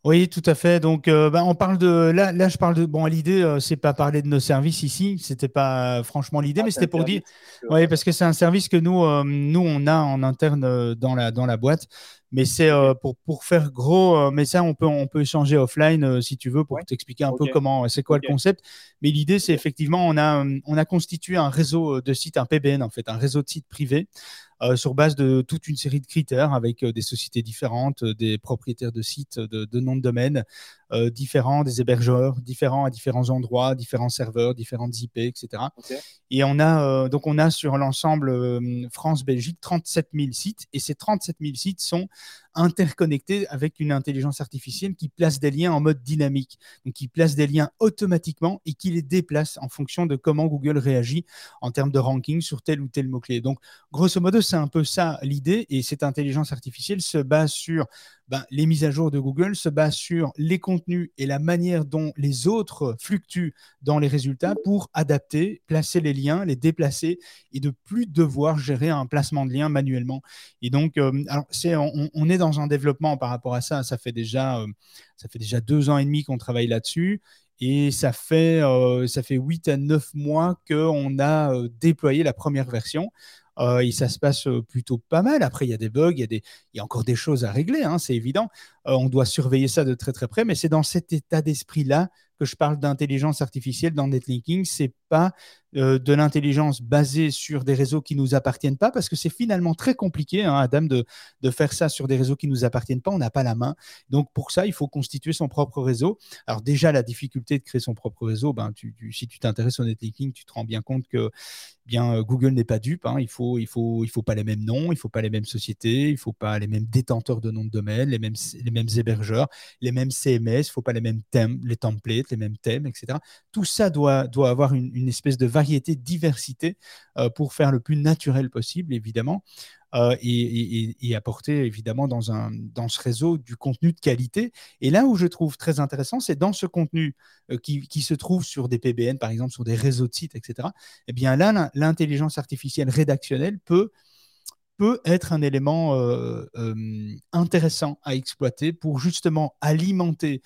Oui, tout à fait. Donc, euh, bah, on parle de. Là, là, je parle de. Bon, l'idée, euh, c'est pas parler de nos services ici. C'était pas euh, franchement l'idée, Ah, mais c'était pour dire. Oui, parce que c'est un service que nous, euh, nous, on a en interne euh, dans la, dans la boîte. Mais c'est pour, pour faire gros. mais ça, on peut, on peut échanger offline si tu veux pour Ouais. t'expliquer un peu comment, c'est quoi le concept. Mais l'idée, c'est effectivement, on a, on a constitué un réseau de sites, un PBN en fait, un réseau de sites privés sur base de toute une série de critères avec euh, des sociétés différentes, euh, des propriétaires de sites, de, de noms de domaine euh, différents, des hébergeurs différents à différents endroits, différents serveurs, différentes IP, etc. Et on a euh, donc on a sur l'ensemble euh, France-Belgique 37 000 sites et ces 37 000 sites sont interconnectés avec une intelligence artificielle qui place des liens en mode dynamique, donc qui place des liens automatiquement et qui les déplace en fonction de comment Google réagit en termes de ranking sur tel ou tel mot-clé. Donc grosso modo, c'est un peu ça l'idée et cette intelligence artificielle se base sur ben, les mises à jour de Google, se base sur les et la manière dont les autres fluctuent dans les résultats pour adapter, placer les liens, les déplacer et de plus devoir gérer un placement de liens manuellement. Et donc, euh, c'est, on, on est dans un développement par rapport à ça. Ça fait déjà, euh, ça fait déjà deux ans et demi qu'on travaille là-dessus. Et ça fait, euh, ça fait 8 à 9 mois qu'on a euh, déployé la première version. Euh, et ça se passe euh, plutôt pas mal. Après, il y a des bugs, il y a, il y a encore des choses à régler, hein, c'est évident. Euh, on doit surveiller ça de très très près, mais c'est dans cet état d'esprit-là que je parle d'intelligence artificielle dans Netlinking. C'est pas euh, de l'intelligence basée sur des réseaux qui nous appartiennent pas, parce que c'est finalement très compliqué, hein, Adam, de, de faire ça sur des réseaux qui nous appartiennent pas. On n'a pas la main. Donc pour ça, il faut constituer son propre réseau. Alors déjà, la difficulté de créer son propre réseau, ben, tu, si tu t'intéresses au netlinking, tu te rends bien compte que bien euh, Google n'est pas dupe. Hein. Il faut, il faut, il faut pas les mêmes noms, il faut pas les mêmes sociétés, il faut pas les mêmes détenteurs de noms de domaine, les mêmes, les mêmes hébergeurs, les mêmes CMS, il faut pas les mêmes thèmes, les templates, les mêmes thèmes, etc. Tout ça doit, doit avoir une, une espèce de variété, diversité euh, pour faire le plus naturel possible, évidemment. Euh, et, apporter évidemment dans, un, dans ce réseau du contenu de qualité. Et là où je trouve très intéressant, c'est dans ce contenu euh, qui, qui, se trouve sur des PBN, par exemple, sur des réseaux de sites, etc. Eh bien là, l'intelligence artificielle rédactionnelle peut peut être un élément intéressant à exploiter pour justement alimenter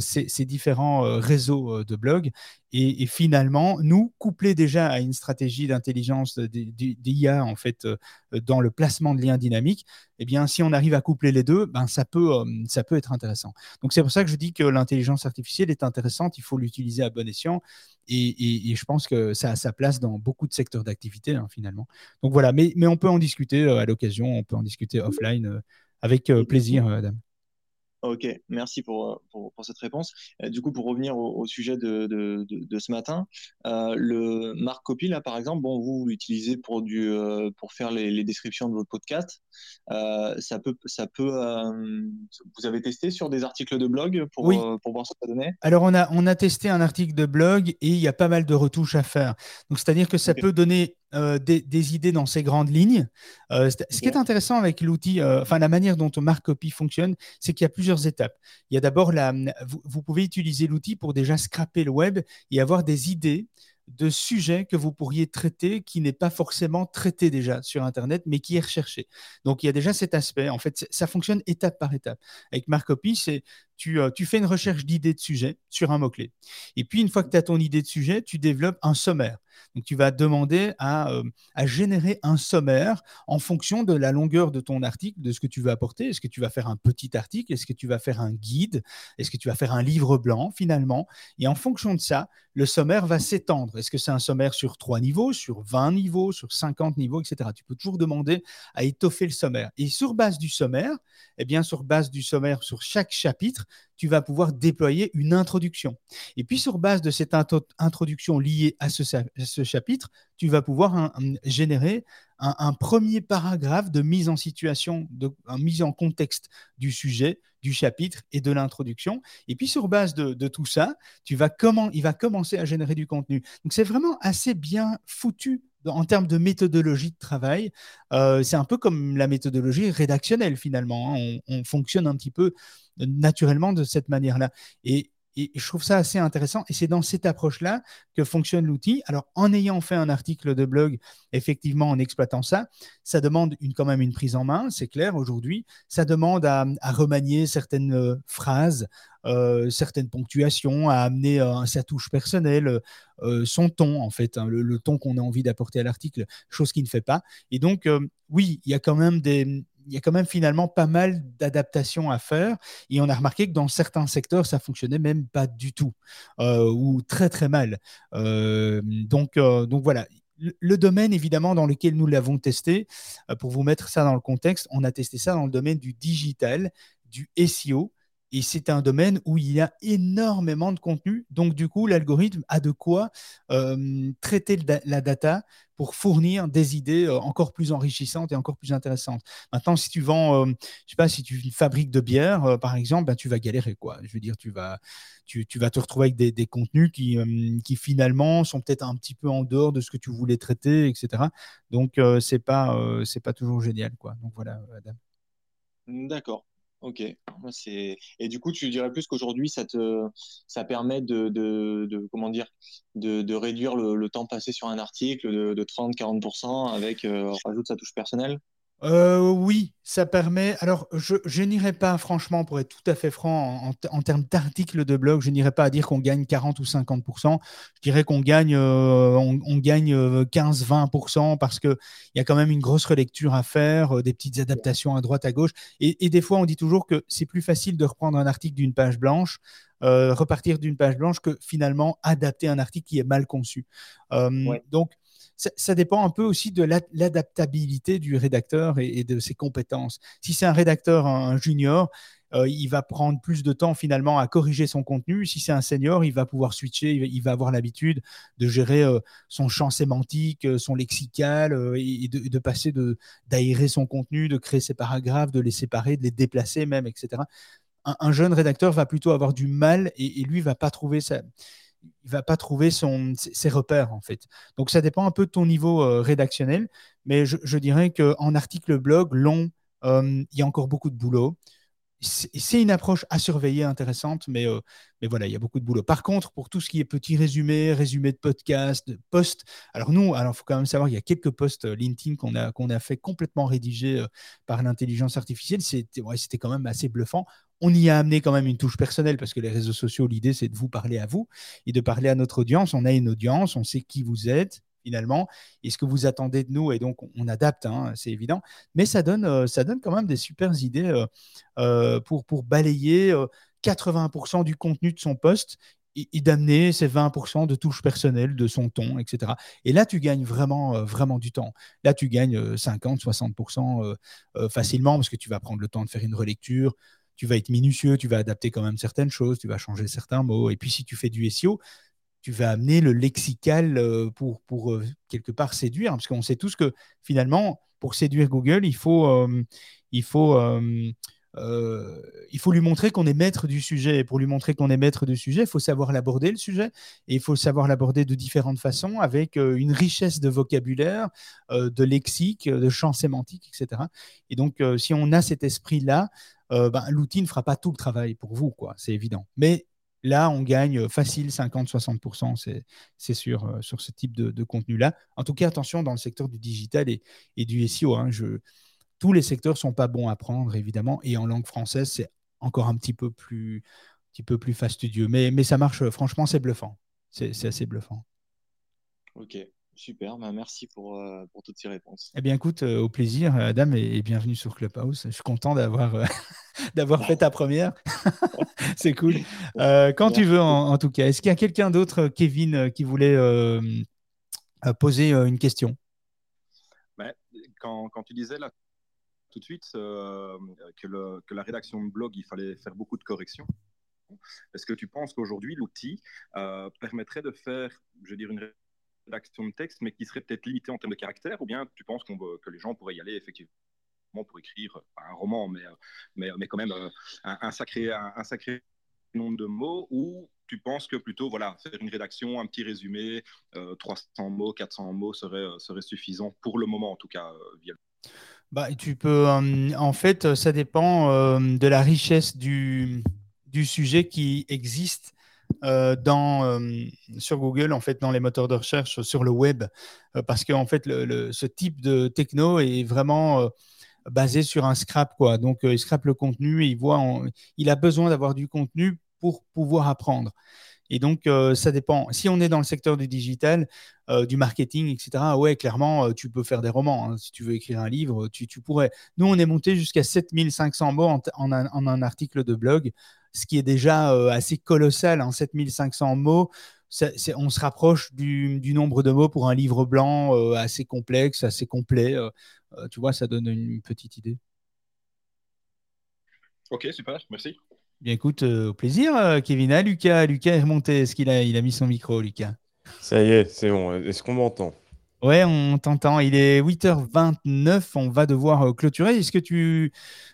ces, différents réseaux de blogs et, finalement nous coupler déjà à une stratégie d'intelligence d'IA en fait euh, dans le placement de liens dynamiques eh bien si on arrive à coupler les deux ben ça peut euh, ça peut être intéressant. Donc c'est pour ça que je dis que l'intelligence artificielle est intéressante il faut l'utiliser à bon escient et, et, je pense que ça a sa place dans beaucoup de secteurs d'activité hein, finalement. Donc voilà mais, mais on peut en discuter euh, à l'occasion on peut en discuter offline euh, avec plaisir Adam Ok, merci pour, pour, pour cette réponse. Euh, du coup, pour revenir au, au sujet de, de, de, de, ce matin, euh, le Marc Copy, là, par exemple, bon, vous, l'utilisez pour, du, euh, pour faire les, les, descriptions de votre podcast. Euh, ça peut, ça peut euh, vous avez testé sur des articles de blog pour, Oui. pour voir ce que ça donnait? Alors, on a, on a testé un article de blog et il y a pas mal de retouches à faire. Donc, c'est-à-dire que ça peut donner euh, des, des idées dans ces grandes lignes. Euh, ce qui est intéressant avec l'outil, euh, enfin la manière dont Mark Copy fonctionne, c'est qu'il y a plusieurs étapes. Il y a d'abord la, vous, pouvez utiliser l'outil pour déjà scraper le web et avoir des idées de sujets que vous pourriez traiter qui n'est pas forcément traité déjà sur Internet, mais qui est recherché. Donc, il y a déjà cet aspect. En fait, ça fonctionne étape par étape. Avec Mark Copy, c'est tu, euh, tu fais une recherche d'idées de sujet sur un mot-clé. Et puis, une fois que tu as ton idée de sujet, tu développes un sommaire. Donc, tu vas demander à, euh, à générer un sommaire en fonction de la longueur de ton article, de ce que tu veux apporter. Est-ce que tu vas faire un petit article? Est-ce que tu vas faire un guide? Est-ce que tu vas faire un livre blanc finalement? Et en fonction de ça, le sommaire va s'étendre. Est-ce que c'est un sommaire sur trois niveaux, sur 20 niveaux, sur 50 niveaux, etc. Tu peux toujours demander à étoffer le sommaire. Et sur base du sommaire, eh bien, sur base du sommaire, sur chaque chapitre, tu vas pouvoir déployer une introduction. Et puis, sur base de cette intro- introduction liée à ce, chapitre, tu vas pouvoir un- un- générer un, premier paragraphe de mise en situation, de mise en contexte du sujet, du chapitre et de l'introduction. Et puis, sur base de, de tout ça, tu vas comment, il va commencer à générer du contenu. Donc, c'est vraiment assez bien foutu en termes de méthodologie de travail. Euh, c'est un peu comme la méthodologie rédactionnelle, finalement. hein. On, on fonctionne un petit peu naturellement de cette manière-là. Et, je trouve ça assez intéressant. Et c'est dans cette approche-là que fonctionne l'outil. Alors, en ayant fait un article de blog, effectivement, en exploitant ça, ça demande quand même une prise en main, c'est clair aujourd'hui. Ça demande à, à remanier certaines euh, phrases, euh, certaines ponctuations, à amener euh, sa touche personnelle, euh, son ton, en fait, hein, le, ton qu'on a envie d'apporter à l'article, chose qu'il ne fait pas. Et donc, euh, oui, il y a quand même des. Il y a quand même finalement pas mal d'adaptations à faire. Et on a remarqué que dans certains secteurs, ça fonctionnait même pas du tout, euh, ou très très mal. Euh, donc, euh, donc voilà. Le, domaine, évidemment, dans lequel nous l'avons testé, euh, pour vous mettre ça dans le contexte, on a testé ça dans le domaine du digital, du SEO. Et c'est un domaine où il y a énormément de contenu. Donc, du coup, l'algorithme a de quoi traiter la data pour fournir des idées encore plus enrichissantes et encore plus intéressantes. Maintenant, si tu vends, euh, je sais pas, si tu fabriques de bière, par exemple, ben, tu vas galérer, quoi. Je veux dire, tu vas, tu, vas te retrouver avec des, contenus qui, qui finalement sont peut-être un petit peu en dehors de ce que tu voulais traiter, etc. Donc, c'est pas, c'est pas toujours génial, quoi. Donc voilà, Adam. D'accord. Ok. C'est... Et du coup, tu dirais plus qu'aujourd'hui, ça te, ça permet de, de, de comment dire, de, réduire le, temps passé sur un article de, de 30-40% avec, euh, rajoute sa touche personnelle? Euh, oui, ça permet. Alors, je, je n'irai pas, franchement, pour être tout à fait franc, en, en termes d'articles de blog, je n'irai pas à dire qu'on gagne 40 ou 50%. Je dirais qu'on gagne, euh, on, on gagne 15-20% parce qu'il y a quand même une grosse relecture à faire, euh, des petites adaptations à droite, à gauche. Et, et des fois, on dit toujours que c'est plus facile de reprendre un article d'une page blanche. Euh, repartir d'une page blanche que finalement adapter un article qui est mal conçu. Euh, Ouais. Donc, ça, dépend un peu aussi de la- l'adaptabilité du rédacteur et, de ses compétences. Si c'est un rédacteur, un, un junior, euh, il va prendre plus de temps finalement à corriger son contenu. Si c'est un senior, il va pouvoir switcher, il va, avoir l'habitude de gérer euh, son champ sémantique, euh, son lexical et, de, passer de d'aérer son contenu, de créer ses paragraphes, de les séparer, de les déplacer même, etc. Un, un jeune rédacteur va plutôt avoir du mal et, et lui va pas trouver sa il va pas trouver son, ses, repères en fait. Donc ça dépend un peu de ton niveau euh, rédactionnel, mais je, dirais qu'en article blog long, euh, il y a encore beaucoup de boulot. C'est une approche à surveiller intéressante, mais, euh, mais voilà, il y a beaucoup de boulot. Par contre, pour tout ce qui est petit résumé, résumé de podcast, de post, alors nous, alors faut quand même savoir, il y a quelques posts LinkedIn qu'on a, a fait complètement rédigés par l'intelligence artificielle. C'était ouais, quand même assez bluffant. On y a amené quand même une touche personnelle parce que les réseaux sociaux, l'idée, c'est de vous parler à vous et de parler à notre audience. On a une audience, on sait qui vous êtes finalement et ce que vous attendez de nous et donc on, adapte, hein, c'est évident. Mais ça donne, euh, ça quand même des super idées euh, euh, pour, balayer euh, 80% du contenu de son poste et, d'amener ces 20% de touches personnelles, de son ton, etc. Et là, tu gagnes vraiment, vraiment du temps. Là, tu gagnes euh, 50, 60% euh, euh, facilement parce que tu vas prendre le temps de faire une relecture, tu vas être minutieux, tu vas adapter quand même certaines choses, tu vas changer certains mots. Et puis si tu fais du SEO, tu vas amener le lexical euh, pour, euh, quelque part séduire, parce qu'on sait tous que finalement, pour séduire Google, il faut, euh, il faut, il faut lui montrer qu'on est maître du sujet. Et pour lui montrer qu'on est maître du sujet, il faut savoir l'aborder, le sujet, et il faut savoir l'aborder de différentes façons, avec une richesse de vocabulaire, de lexique, de champs sémantiques, etc. Et donc, si on a cet esprit-là, ben, l'outil ne fera pas tout le travail pour vous, quoi, c'est évident. Mais Là, on gagne facile 50-60%, c'est sûr, euh, sur ce type de, contenu-là. En tout cas, attention dans le secteur du digital et, du SEO. Hein, tous les secteurs ne sont pas bons à prendre, évidemment. Et en langue française, c'est encore un petit peu plus, petit peu plus fastidieux. Mais, mais ça marche, franchement, c'est bluffant. C'est assez bluffant. Ok. Super, bah, merci pour, euh, pour, toutes ces réponses. Eh bien, écoute, euh, au plaisir, Adam, et, bienvenue sur Clubhouse. Je suis content d'avoir euh, d'avoir fait ta première. C'est cool. quand tu veux, en, tout cas. Est-ce qu'il y a quelqu'un d'autre, Kevin, qui voulait poser une question? Bah, quand, quand, tu disais là tout de suite que, le, que, la rédaction de blog, il fallait faire beaucoup de corrections. Est-ce que tu penses qu'aujourd'hui, l'outil permettrait de faire, je veux dire, une d'action de texte, mais qui serait peut-être limité en termes de caractère, ou bien tu penses que les gens pourraient y aller effectivement pour écrire un roman, mais, mais, mais quand même euh, un, sacré, un, sacré nombre de mots, ou tu penses que plutôt voilà, faire une rédaction, un petit résumé, 300 euh, mots, 400 mots serait, euh, serait suffisant pour le moment en tout cas via bah, tu peux, en fait, ça dépend de la richesse du, du sujet qui existe euh, dans, euh, sur Google, en fait, dans les moteurs de recherche, sur le web, euh, parce que en fait, ce type de techno est vraiment basé sur un scrap, quoi. Donc, il scrape le contenu et il voit, il a besoin d'avoir du contenu pour pouvoir apprendre. Et donc, ça dépend. Si on est dans le secteur du digital, du marketing, etc., ouais, clairement, tu peux faire des romans. Hein. Si tu veux écrire un livre, tu, pourrais. Nous, on est monté jusqu'à 7500 mots en, en, un, article de blog ce qui est déjà euh, assez colossal, en hein, 7500 mots. on se rapproche du, nombre de mots pour un livre blanc euh, assez complexe, assez complet. Euh, tu vois, ça donne une petite idée. Ok, super, merci. Bien, écoute, au plaisir, Kevin. Ah, Lucas, Lucas est remonté. Est-ce qu'il a, il a mis son micro, Lucas? Ça y est, c'est bon. Est-ce qu'on m'entend? Ouais, on t'entend. Il est 8h29. On va devoir clôturer. Est-ce que tu,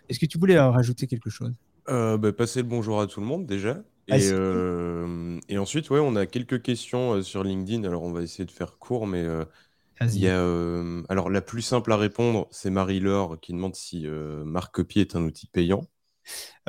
est-ce que tu voulais rajouter quelque chose? Euh, bah, passer le bonjour à tout le monde déjà. Ah, et, euh, et ensuite, ouais, on a quelques questions euh, sur LinkedIn. Alors, on va essayer de faire court, mais il y a, alors la plus simple à répondre, c'est Marie-Laure qui demande si Marcopy est un outil payant.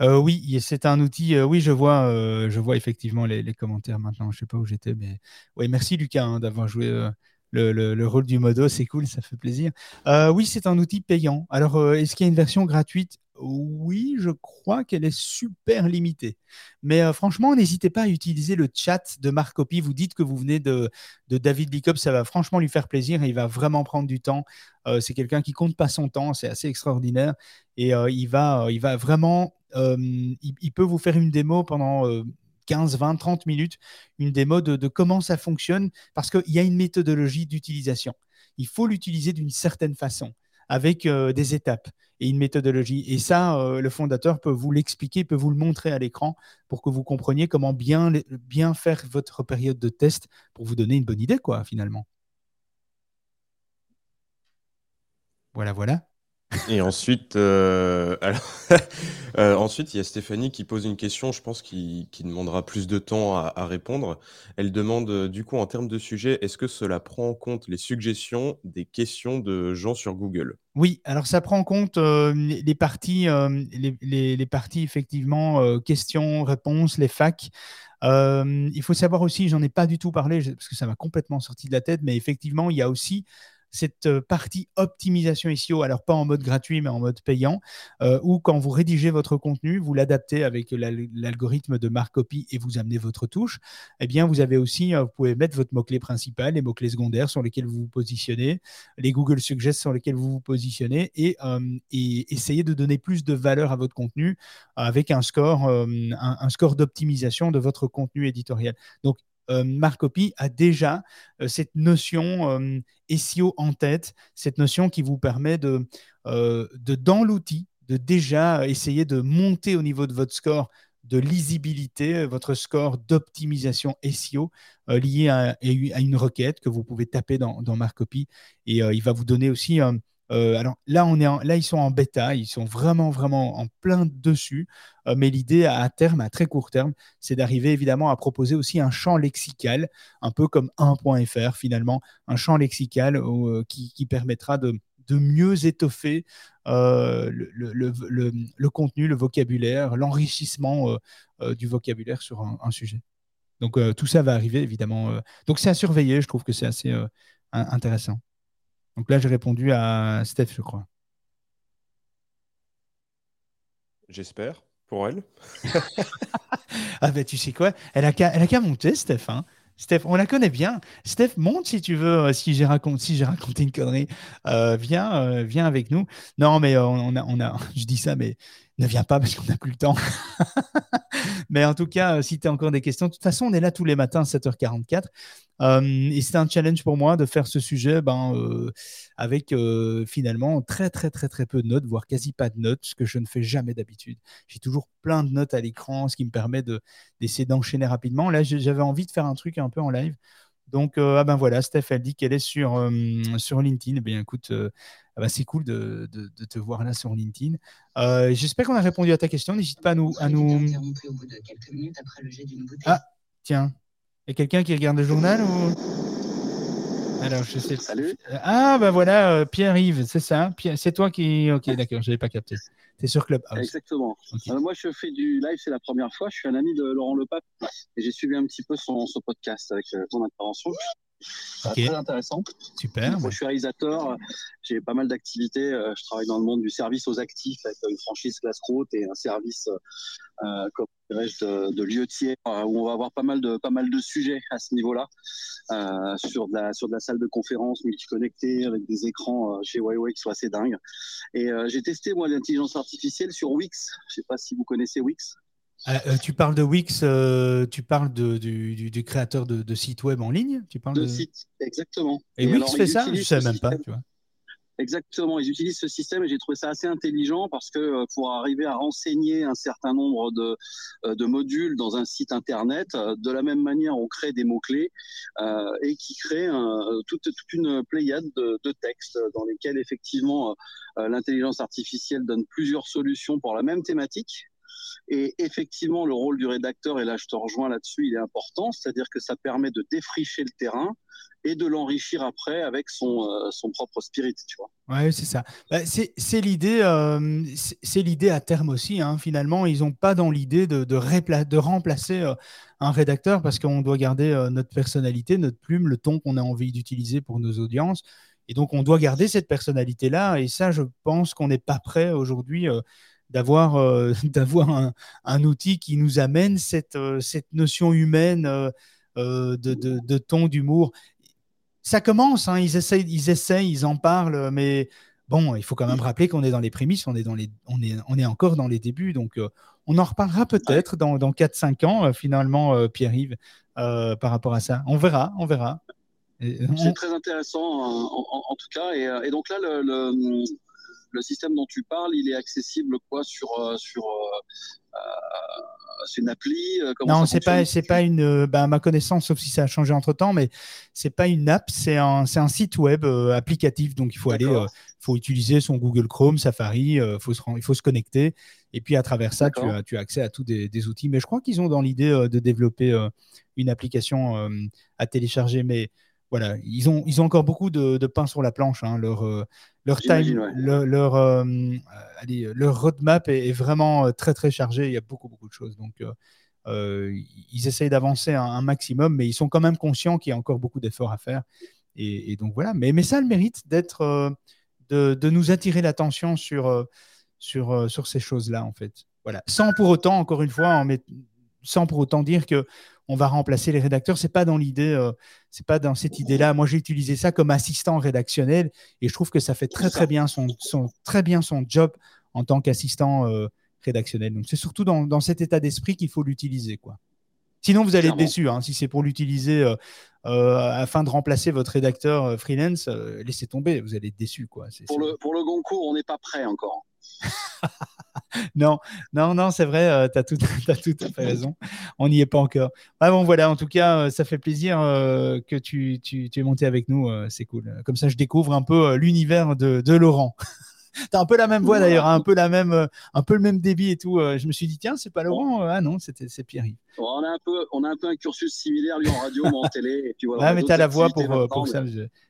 Oui, c'est un outil. oui, je vois, je vois effectivement les, commentaires maintenant. Je sais pas où j'étais, mais oui, merci Lucas hein, d'avoir joué le, le, rôle du modo. C'est cool, ça fait plaisir. oui, c'est un outil payant. Alors, est-ce qu'il y a une version gratuite? Oui, je crois qu'elle est super limitée. Mais euh, franchement, n'hésitez pas à utiliser le chat de Marc Copy. Vous dites que vous venez de, David Bicop, ça va franchement lui faire plaisir et il va vraiment prendre du temps. Euh, c'est quelqu'un qui compte pas son temps, c'est assez extraordinaire. Et euh, il, va, il va vraiment, il, peut vous faire une démo pendant 15, 20, 30 minutes, une démo de comment ça fonctionne parce qu'il y a une méthodologie d'utilisation. Il faut l'utiliser d'une certaine façon avec euh, des étapes et une méthodologie. Et ça, euh, le fondateur peut vous l'expliquer, peut vous le montrer à l'écran pour que vous compreniez comment bien, bien faire votre période de test pour vous donner une bonne idée, quoi, finalement. Voilà, voilà. Et ensuite, euh, euh, ensuite, il y a Stéphanie qui pose une question, je pense, qui, demandera plus de temps à, répondre. Elle demande, euh, du coup, en termes de sujet, est-ce que cela prend en compte les suggestions des questions de gens sur Google? Oui, alors ça prend en compte les, parties, les, les, parties, effectivement, questions, réponses, les facs. il faut savoir aussi, j'en ai pas du tout parlé parce que ça m'a complètement sorti de la tête, mais effectivement, il y a aussi cette euh, partie optimisation SEO, alors pas en mode gratuit, mais en mode payant, euh, où quand vous rédigez votre contenu, vous l'adaptez avec l'algorithme de Markopy et vous amenez votre touche, eh bien, vous avez aussi, euh, vous pouvez mettre votre mot-clé principal, les mots-clés secondaires sur lesquels vous vous positionnez, les Google Suggest sur lesquels vous vous positionnez et, et essayer de donner plus de valeur à votre contenu avec un score, d'optimisation de votre contenu éditorial. Euh, Marcopy a déjà euh, cette notion euh, SEO en tête, cette notion qui vous permet de, dans l'outil, de déjà essayer de monter au niveau de votre score de lisibilité, votre score d'optimisation SEO lié à, une requête que vous pouvez taper dans, dans Marcopy. Et il va vous donner aussi euh, alors là, ils sont en bêta, ils sont vraiment, vraiment en plein dessus. Euh, mais l'idée à, terme, à très court terme, c'est d'arriver évidemment à proposer aussi un champ lexical, un peu comme 1.fr finalement, un champ lexical euh, qui, permettra de, mieux étoffer le, contenu, le vocabulaire, l'enrichissement du vocabulaire sur un, sujet. Donc tout ça va arriver évidemment. donc c'est à surveiller, je trouve que c'est assez intéressant. Donc là, j'ai répondu à Steph, je crois. J'espère, pour elle. ah ben tu sais quoi, elle a qu'à monter, Steph. Hein. Steph, on la connaît bien. Steph, monte si tu veux, euh, si j'ai raconté, si raconté une connerie. Euh, viens, euh, viens avec nous. Non, mais on, a, on a, je dis ça, mais ne viens pas parce qu'on n'a plus le temps. mais en tout cas, si tu as encore des questions, de toute façon, on est là tous les matins à 7h44. et c'est un challenge pour moi de faire ce sujet ben, avec finalement très, très, très, très peu de notes, voire quasi pas de notes, ce que je ne fais jamais d'habitude. J'ai toujours plein de notes à l'écran, ce qui me permet d'essayer d'enchaîner rapidement. Là, j'avais envie de faire un truc un peu en live. Donc, ah ben voilà, Steph, elle dit qu'elle est sur, sur LinkedIn. Eh écoute, ben, c'est cool de, de, te voir là sur LinkedIn. J'espère qu'on a répondu à ta question. N'hésite pas à nous. À nous... Ah, tiens. Il y a quelqu'un qui regarde le journal ou... Alors, je sais. Salut. Ah, ben voilà, Pierre-Yves, c'est ça? C'est toi qui. Ok, d'accord, je n'avais pas capté. Tu es sur Clubhouse. Exactement. moi, je fais du live, c'est la première fois. Je suis un ami de Laurent Lepape et j'ai suivi un petit peu son, son podcast avec ton intervention. Très intéressant. Super. Moi, je suis réalisateur. J'ai pas mal d'activités. Euh, je travaille dans le monde du service aux actifs avec une franchise Glassroute et un service euh, comme de, de lieu tiers euh, où on va avoir pas mal de pas mal de sujets à ce niveau-là euh, sur de la sur de la salle de conférence multiconnectée avec des écrans chez Huawei qui sont assez dingues. Et j'ai testé moi l'intelligence artificielle sur Wix. Je sais pas si vous connaissez Wix. Euh, euh, tu parles de Wix, euh, tu parles de, du, créateur de, sites web en ligne tu parles de, sites, exactement. Et, Wix fait ça Je ne sais même pas. Tu vois. Exactement, ils utilisent ce système et j'ai trouvé ça assez intelligent parce que pour arriver à renseigner un certain nombre de, de modules dans un site internet, de la même manière, on crée des mots-clés et qui crée toute, toute, une pléiade de, de, textes dans lesquels effectivement l'intelligence artificielle donne plusieurs solutions pour la même thématique et effectivement, le rôle du rédacteur, et là je te rejoins là-dessus, il est important, c'est-à-dire que ça permet de défricher le terrain et de l'enrichir après avec son, euh, son propre spirit, tu vois. Ouais, c'est ça. Bah, c'est l'idée, euh, c'est l'idée à terme aussi. Hein. Finalement, ils n'ont pas dans l'idée de, de, de, remplacer euh, un rédacteur parce qu'on doit garder notre personnalité, notre plume, le ton qu'on a envie d'utiliser pour nos audiences. Et donc, on doit garder cette personnalité-là. Et ça, je pense qu'on n'est pas prêt aujourd'hui d'avoir euh, d'avoir un, un, outil qui nous amène cette, euh, cette notion humaine euh, de, de, de, ton, d'humour. Ça commence, hein, ils, essayent, ils essayent, ils en parlent, mais bon, il faut quand même rappeler qu'on est dans les prémices, on est, dans les, on est, on est encore dans les débuts, donc on en reparlera peut-être dans, dans 4-5 ans, finalement, Pierre-Yves, par rapport à ça. On verra, on verra. C'est très intéressant en, tout cas. Et, et donc là, le, le système dont tu parles, il est accessible quoi sur euh, sur euh, euh, c'est une appli Non, c'est pas c'est pas une bah, ma connaissance, sauf si ça a changé entre temps, mais c'est pas une app, c'est un c'est un site web applicatif, donc il faut aller, faut utiliser son Google Chrome, Safari, faut se il faut se connecter, et puis à travers ça, tu as, tu as accès à tous des, des outils. Mais je crois qu'ils ont dans l'idée de développer une application à télécharger, mais voilà, ils ont, ils ont encore beaucoup de, de pain sur la planche. Hein. Leur, euh, leur time, leur, euh, allez, leur roadmap est, vraiment euh, très très chargé. Il y a beaucoup beaucoup de choses. Donc, ils essayent d'avancer un, maximum, mais ils sont quand même conscients qu'il y a encore beaucoup d'efforts à faire. Et, donc voilà. Mais, mais ça a le mérite d'être, de, de, nous attirer l'attention sur, sur, sur ces choses-là en fait. Voilà. Sans pour autant, encore une fois, en sans pour autant dire que on va remplacer les rédacteurs. C'est pas dans l'idée, euh, c'est pas dans cette idée-là. Moi, j'ai utilisé ça comme assistant rédactionnel et je trouve que ça fait très très bien son, très bien son job en tant qu'assistant euh, rédactionnel. Donc, c'est surtout dans, cet état d'esprit qu'il faut l'utiliser, quoi. Sinon, vous allez être déçu. Hein. si c'est pour l'utiliser euh, afin de remplacer votre rédacteur freelance, laissez tomber. Vous allez être déçu, quoi. Pour le, pour le Goncourt, on n'est pas prêt encore. non, non, non, c'est vrai, tu as, tout, as tout à fait raison. On n'y est pas encore. Ah bon, voilà, en tout cas, ça fait plaisir que tu, tu, tu, es monté avec nous. c'est cool. Comme ça, je découvre un peu l'univers de, de Laurent. T'as un peu la même voix d'ailleurs, hein, un peu la même, euh, un peu le même débit et tout. Euh, je me suis dit tiens, c'est pas Laurent. Euh, ah non, c'était c'est Pierre. On a un peu, on a un peu un cursus similaire lui en radio, moi en télé. Et puis voilà, mais t'as la voix pour, pour ça.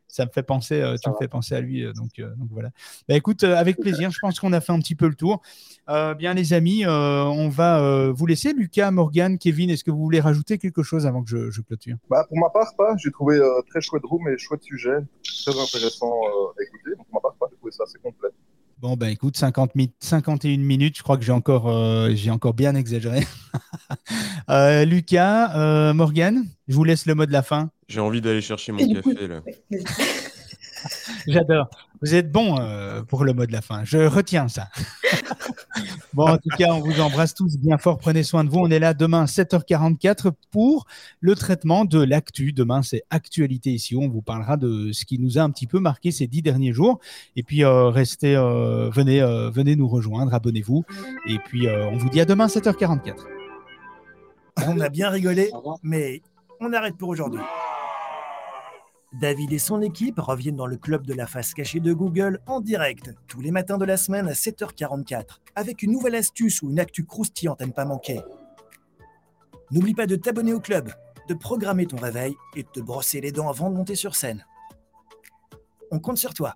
Ça me fait penser, tu me fais penser à lui. donc, donc voilà. Bah, écoute, avec plaisir. Je pense qu'on a fait un petit peu le tour. bien les amis, on va vous laisser. Lucas, Morgan, Kevin, est-ce que vous voulez rajouter quelque chose avant que je, je clôture? Bah, Pour ma part, pas. J'ai trouvé très chouette room et chouette sujet, très intéressant à écouter. Donc pour ma part, pas. J'ai trouvé ça assez complet. Bon, ben écoute, 50 51 minutes, je crois que j'ai encore, euh, j'ai encore bien exagéré. euh, Lucas, euh, Morgane, je vous laisse le mot de la fin. J'ai envie d'aller chercher mon café là. J'adore. Vous êtes bon euh, pour le mot de la fin. Je retiens ça. bon, en tout cas, on vous embrasse tous bien fort. Prenez soin de vous. On est là demain 7h44 pour le traitement de l'actu. Demain, c'est actualité ici. On vous parlera de ce qui nous a un petit peu marqué ces dix derniers jours. Et puis, euh, restez, euh, venez, venez nous rejoindre, abonnez-vous. Et puis, on vous dit à demain 7h44. On a bien rigolé, mais on arrête pour aujourd'hui. David et son équipe reviennent dans le club de la face cachée de Google en direct, tous les matins de la semaine à 7h44, avec une nouvelle astuce ou une actu croustillante à ne pas manquer. N'oublie pas de t'abonner au club, de programmer ton réveil et de te brosser les dents avant de monter sur scène. On compte sur toi.